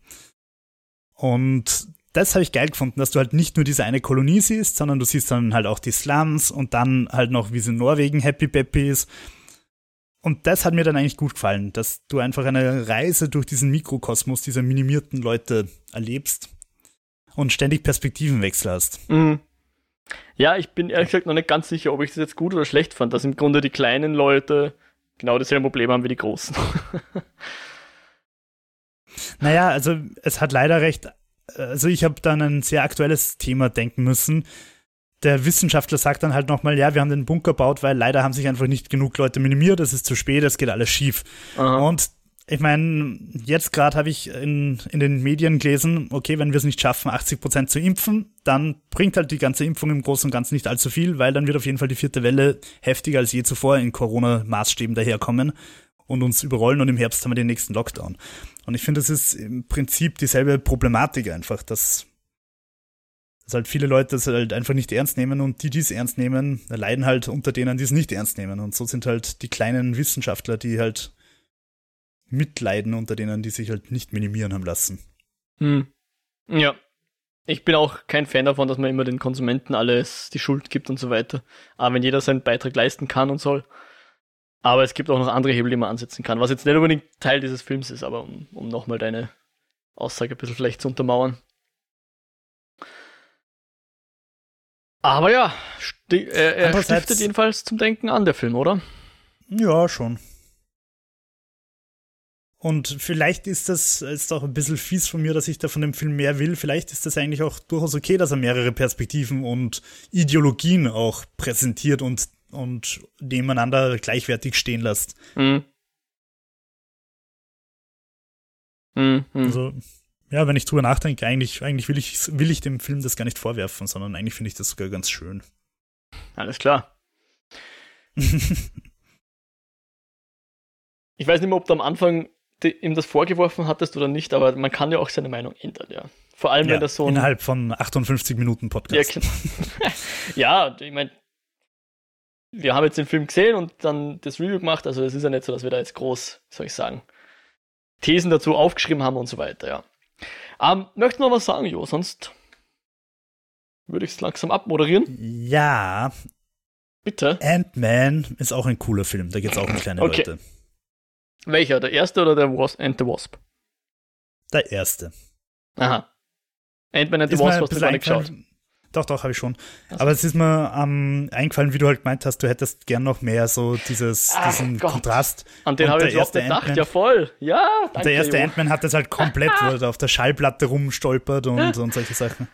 Und das habe ich geil gefunden, dass du halt nicht nur diese eine Kolonie siehst, sondern du siehst dann halt auch die Slums und dann halt noch, wie es in Norwegen Happy Peppy ist. Und das hat mir dann eigentlich gut gefallen, dass du einfach eine Reise durch diesen Mikrokosmos dieser minimierten Leute erlebst und ständig Perspektivenwechsel hast. Mhm. Ja, ich bin ehrlich gesagt noch nicht ganz sicher, ob ich das jetzt gut oder schlecht fand, dass im Grunde die kleinen Leute genau dasselbe Problem haben wie die großen. naja, also es hat leider recht, also ich habe dann ein sehr aktuelles Thema denken müssen. Der Wissenschaftler sagt dann halt nochmal, ja, wir haben den Bunker gebaut, weil leider haben sich einfach nicht genug Leute minimiert, es ist zu spät, es geht alles schief. Aha. Und ich meine, jetzt gerade habe ich in, in den Medien gelesen, okay, wenn wir es nicht schaffen, 80 Prozent zu impfen, dann bringt halt die ganze Impfung im Großen und Ganzen nicht allzu viel, weil dann wird auf jeden Fall die vierte Welle heftiger als je zuvor in Corona-Maßstäben daherkommen und uns überrollen und im Herbst haben wir den nächsten Lockdown. Und ich finde, das ist im Prinzip dieselbe Problematik einfach, dass dass halt viele Leute das halt einfach nicht ernst nehmen und die, die es ernst nehmen, leiden halt unter denen, die es nicht ernst nehmen. Und so sind halt die kleinen Wissenschaftler, die halt mitleiden unter denen, die sich halt nicht minimieren haben lassen. Hm. Ja. Ich bin auch kein Fan davon, dass man immer den Konsumenten alles die Schuld gibt und so weiter. Aber wenn jeder seinen Beitrag leisten kann und soll. Aber es gibt auch noch andere Hebel, die man ansetzen kann, was jetzt nicht unbedingt Teil dieses Films ist, aber um, um nochmal deine Aussage ein bisschen vielleicht zu untermauern. Aber ja, sti äh, er stiftet jedenfalls zum Denken an, der Film, oder? Ja, schon. Und vielleicht ist das ist auch ein bisschen fies von mir, dass ich da von dem Film mehr will. Vielleicht ist das eigentlich auch durchaus okay, dass er mehrere Perspektiven und Ideologien auch präsentiert und, und nebeneinander gleichwertig stehen lässt. Mhm. Mhm. Also, ja, wenn ich drüber nachdenke, eigentlich, eigentlich will, ich, will ich dem Film das gar nicht vorwerfen, sondern eigentlich finde ich das sogar ganz schön. Alles klar. ich weiß nicht mehr, ob du am Anfang ihm das vorgeworfen hattest oder nicht, aber man kann ja auch seine Meinung ändern, ja. Vor allem, ja, wenn das so. Innerhalb von 58 Minuten Podcast. Ja, genau. ja ich meine, wir haben jetzt den Film gesehen und dann das Review gemacht, also es ist ja nicht so, dass wir da jetzt groß, soll ich sagen, Thesen dazu aufgeschrieben haben und so weiter, ja. Ähm, möchten wir was sagen, Jo? Sonst würde ich es langsam abmoderieren. Ja. Bitte. Ant-Man ist auch ein cooler Film. Da geht es auch um kleine okay. Leute. Welcher? Der erste oder der Was Ant the Wasp? Der erste. Aha. Ant-Man and the Wasp hast du gar nicht geschaut. Doch, doch, habe ich schon. Also. Aber es ist mir ähm, eingefallen, wie du halt gemeint hast, du hättest gern noch mehr so dieses, Ach diesen Gott. Kontrast. An den habe ich auch gedacht, ja voll. Ja, danke, Der erste Ant-Man hat das halt komplett, wo er auf der Schallplatte rumstolpert und, und solche Sachen.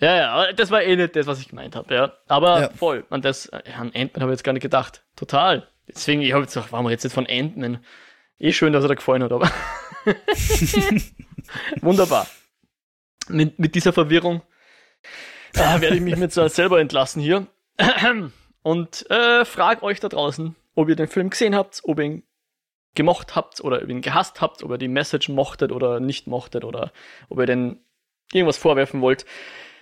Ja, ja, das war eh nicht das, was ich gemeint habe, ja. Aber ja. voll. An das, an Ant-Man habe ich jetzt gar nicht gedacht. Total. Deswegen, ich habe jetzt auch, warum jetzt nicht von Ant-Man? Eh schön, dass er da gefallen hat, aber. Wunderbar. Mit, mit dieser Verwirrung äh, werde ich mich mit selber entlassen hier. Und äh, frage euch da draußen, ob ihr den Film gesehen habt, ob ihr ihn gemocht habt oder ob ihr ihn gehasst habt, ob ihr die Message mochtet oder nicht mochtet oder ob ihr denn irgendwas vorwerfen wollt.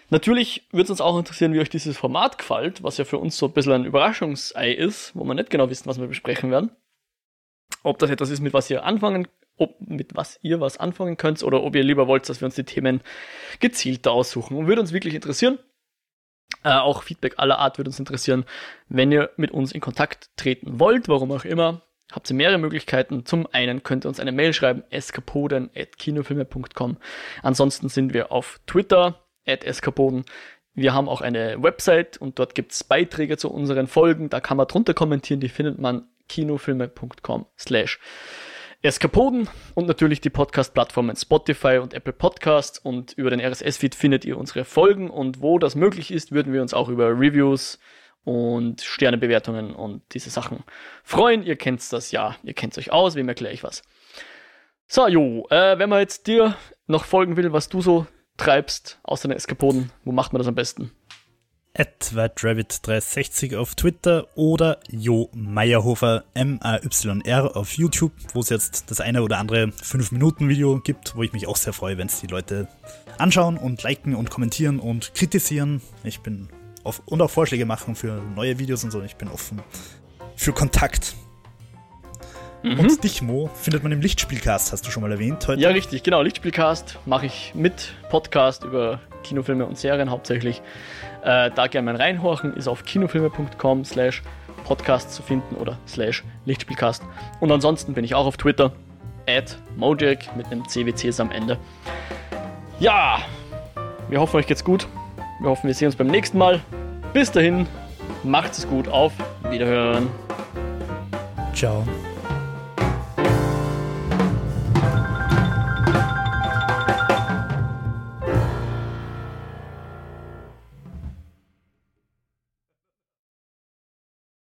Natürlich würde es uns auch interessieren, wie euch dieses Format gefällt, was ja für uns so ein bisschen ein Überraschungsei ist, wo wir nicht genau wissen, was wir besprechen werden. Ob das etwas ist, mit was ihr anfangen, ob, mit was ihr was anfangen könnt oder ob ihr lieber wollt, dass wir uns die Themen gezielter aussuchen. Und würde uns wirklich interessieren. Äh, auch Feedback aller Art würde uns interessieren. Wenn ihr mit uns in Kontakt treten wollt, warum auch immer, habt ihr mehrere Möglichkeiten. Zum einen könnt ihr uns eine Mail schreiben, eskapoden.kinofilme.com. Ansonsten sind wir auf Twitter, eskapoden. Wir haben auch eine Website und dort gibt es Beiträge zu unseren Folgen. Da kann man drunter kommentieren, die findet man kinofilme.com slash Eskapoden und natürlich die Podcast-Plattformen Spotify und Apple Podcasts und über den RSS-Feed findet ihr unsere Folgen und wo das möglich ist, würden wir uns auch über Reviews und Sternebewertungen und diese Sachen freuen. Ihr kennt das ja, ihr kennt euch aus, wem erkläre ich was. So, Jo, äh, wenn man jetzt dir noch folgen will, was du so treibst aus deinen Eskapoden, wo macht man das am besten? At WhiteRabbit360 auf Twitter oder Jo Meyerhofer M-A-Y-R auf YouTube, wo es jetzt das eine oder andere 5-Minuten-Video gibt, wo ich mich auch sehr freue, wenn es die Leute anschauen und liken und kommentieren und kritisieren. Ich bin auf, und auch Vorschläge machen für neue Videos und so. Ich bin offen für Kontakt. Mhm. Und dich, Mo, findet man im Lichtspielcast, hast du schon mal erwähnt heute. Ja, richtig, genau. Lichtspielcast mache ich mit Podcast über Kinofilme und Serien hauptsächlich. Äh, da gerne mal reinhorchen, ist auf kinofilme.com slash podcast zu finden oder slash Lichtspielcast. Und ansonsten bin ich auch auf Twitter, at Mojak mit einem CWCs am Ende. Ja, wir hoffen, euch geht's gut. Wir hoffen, wir sehen uns beim nächsten Mal. Bis dahin, macht es gut, auf Wiederhören. Ciao.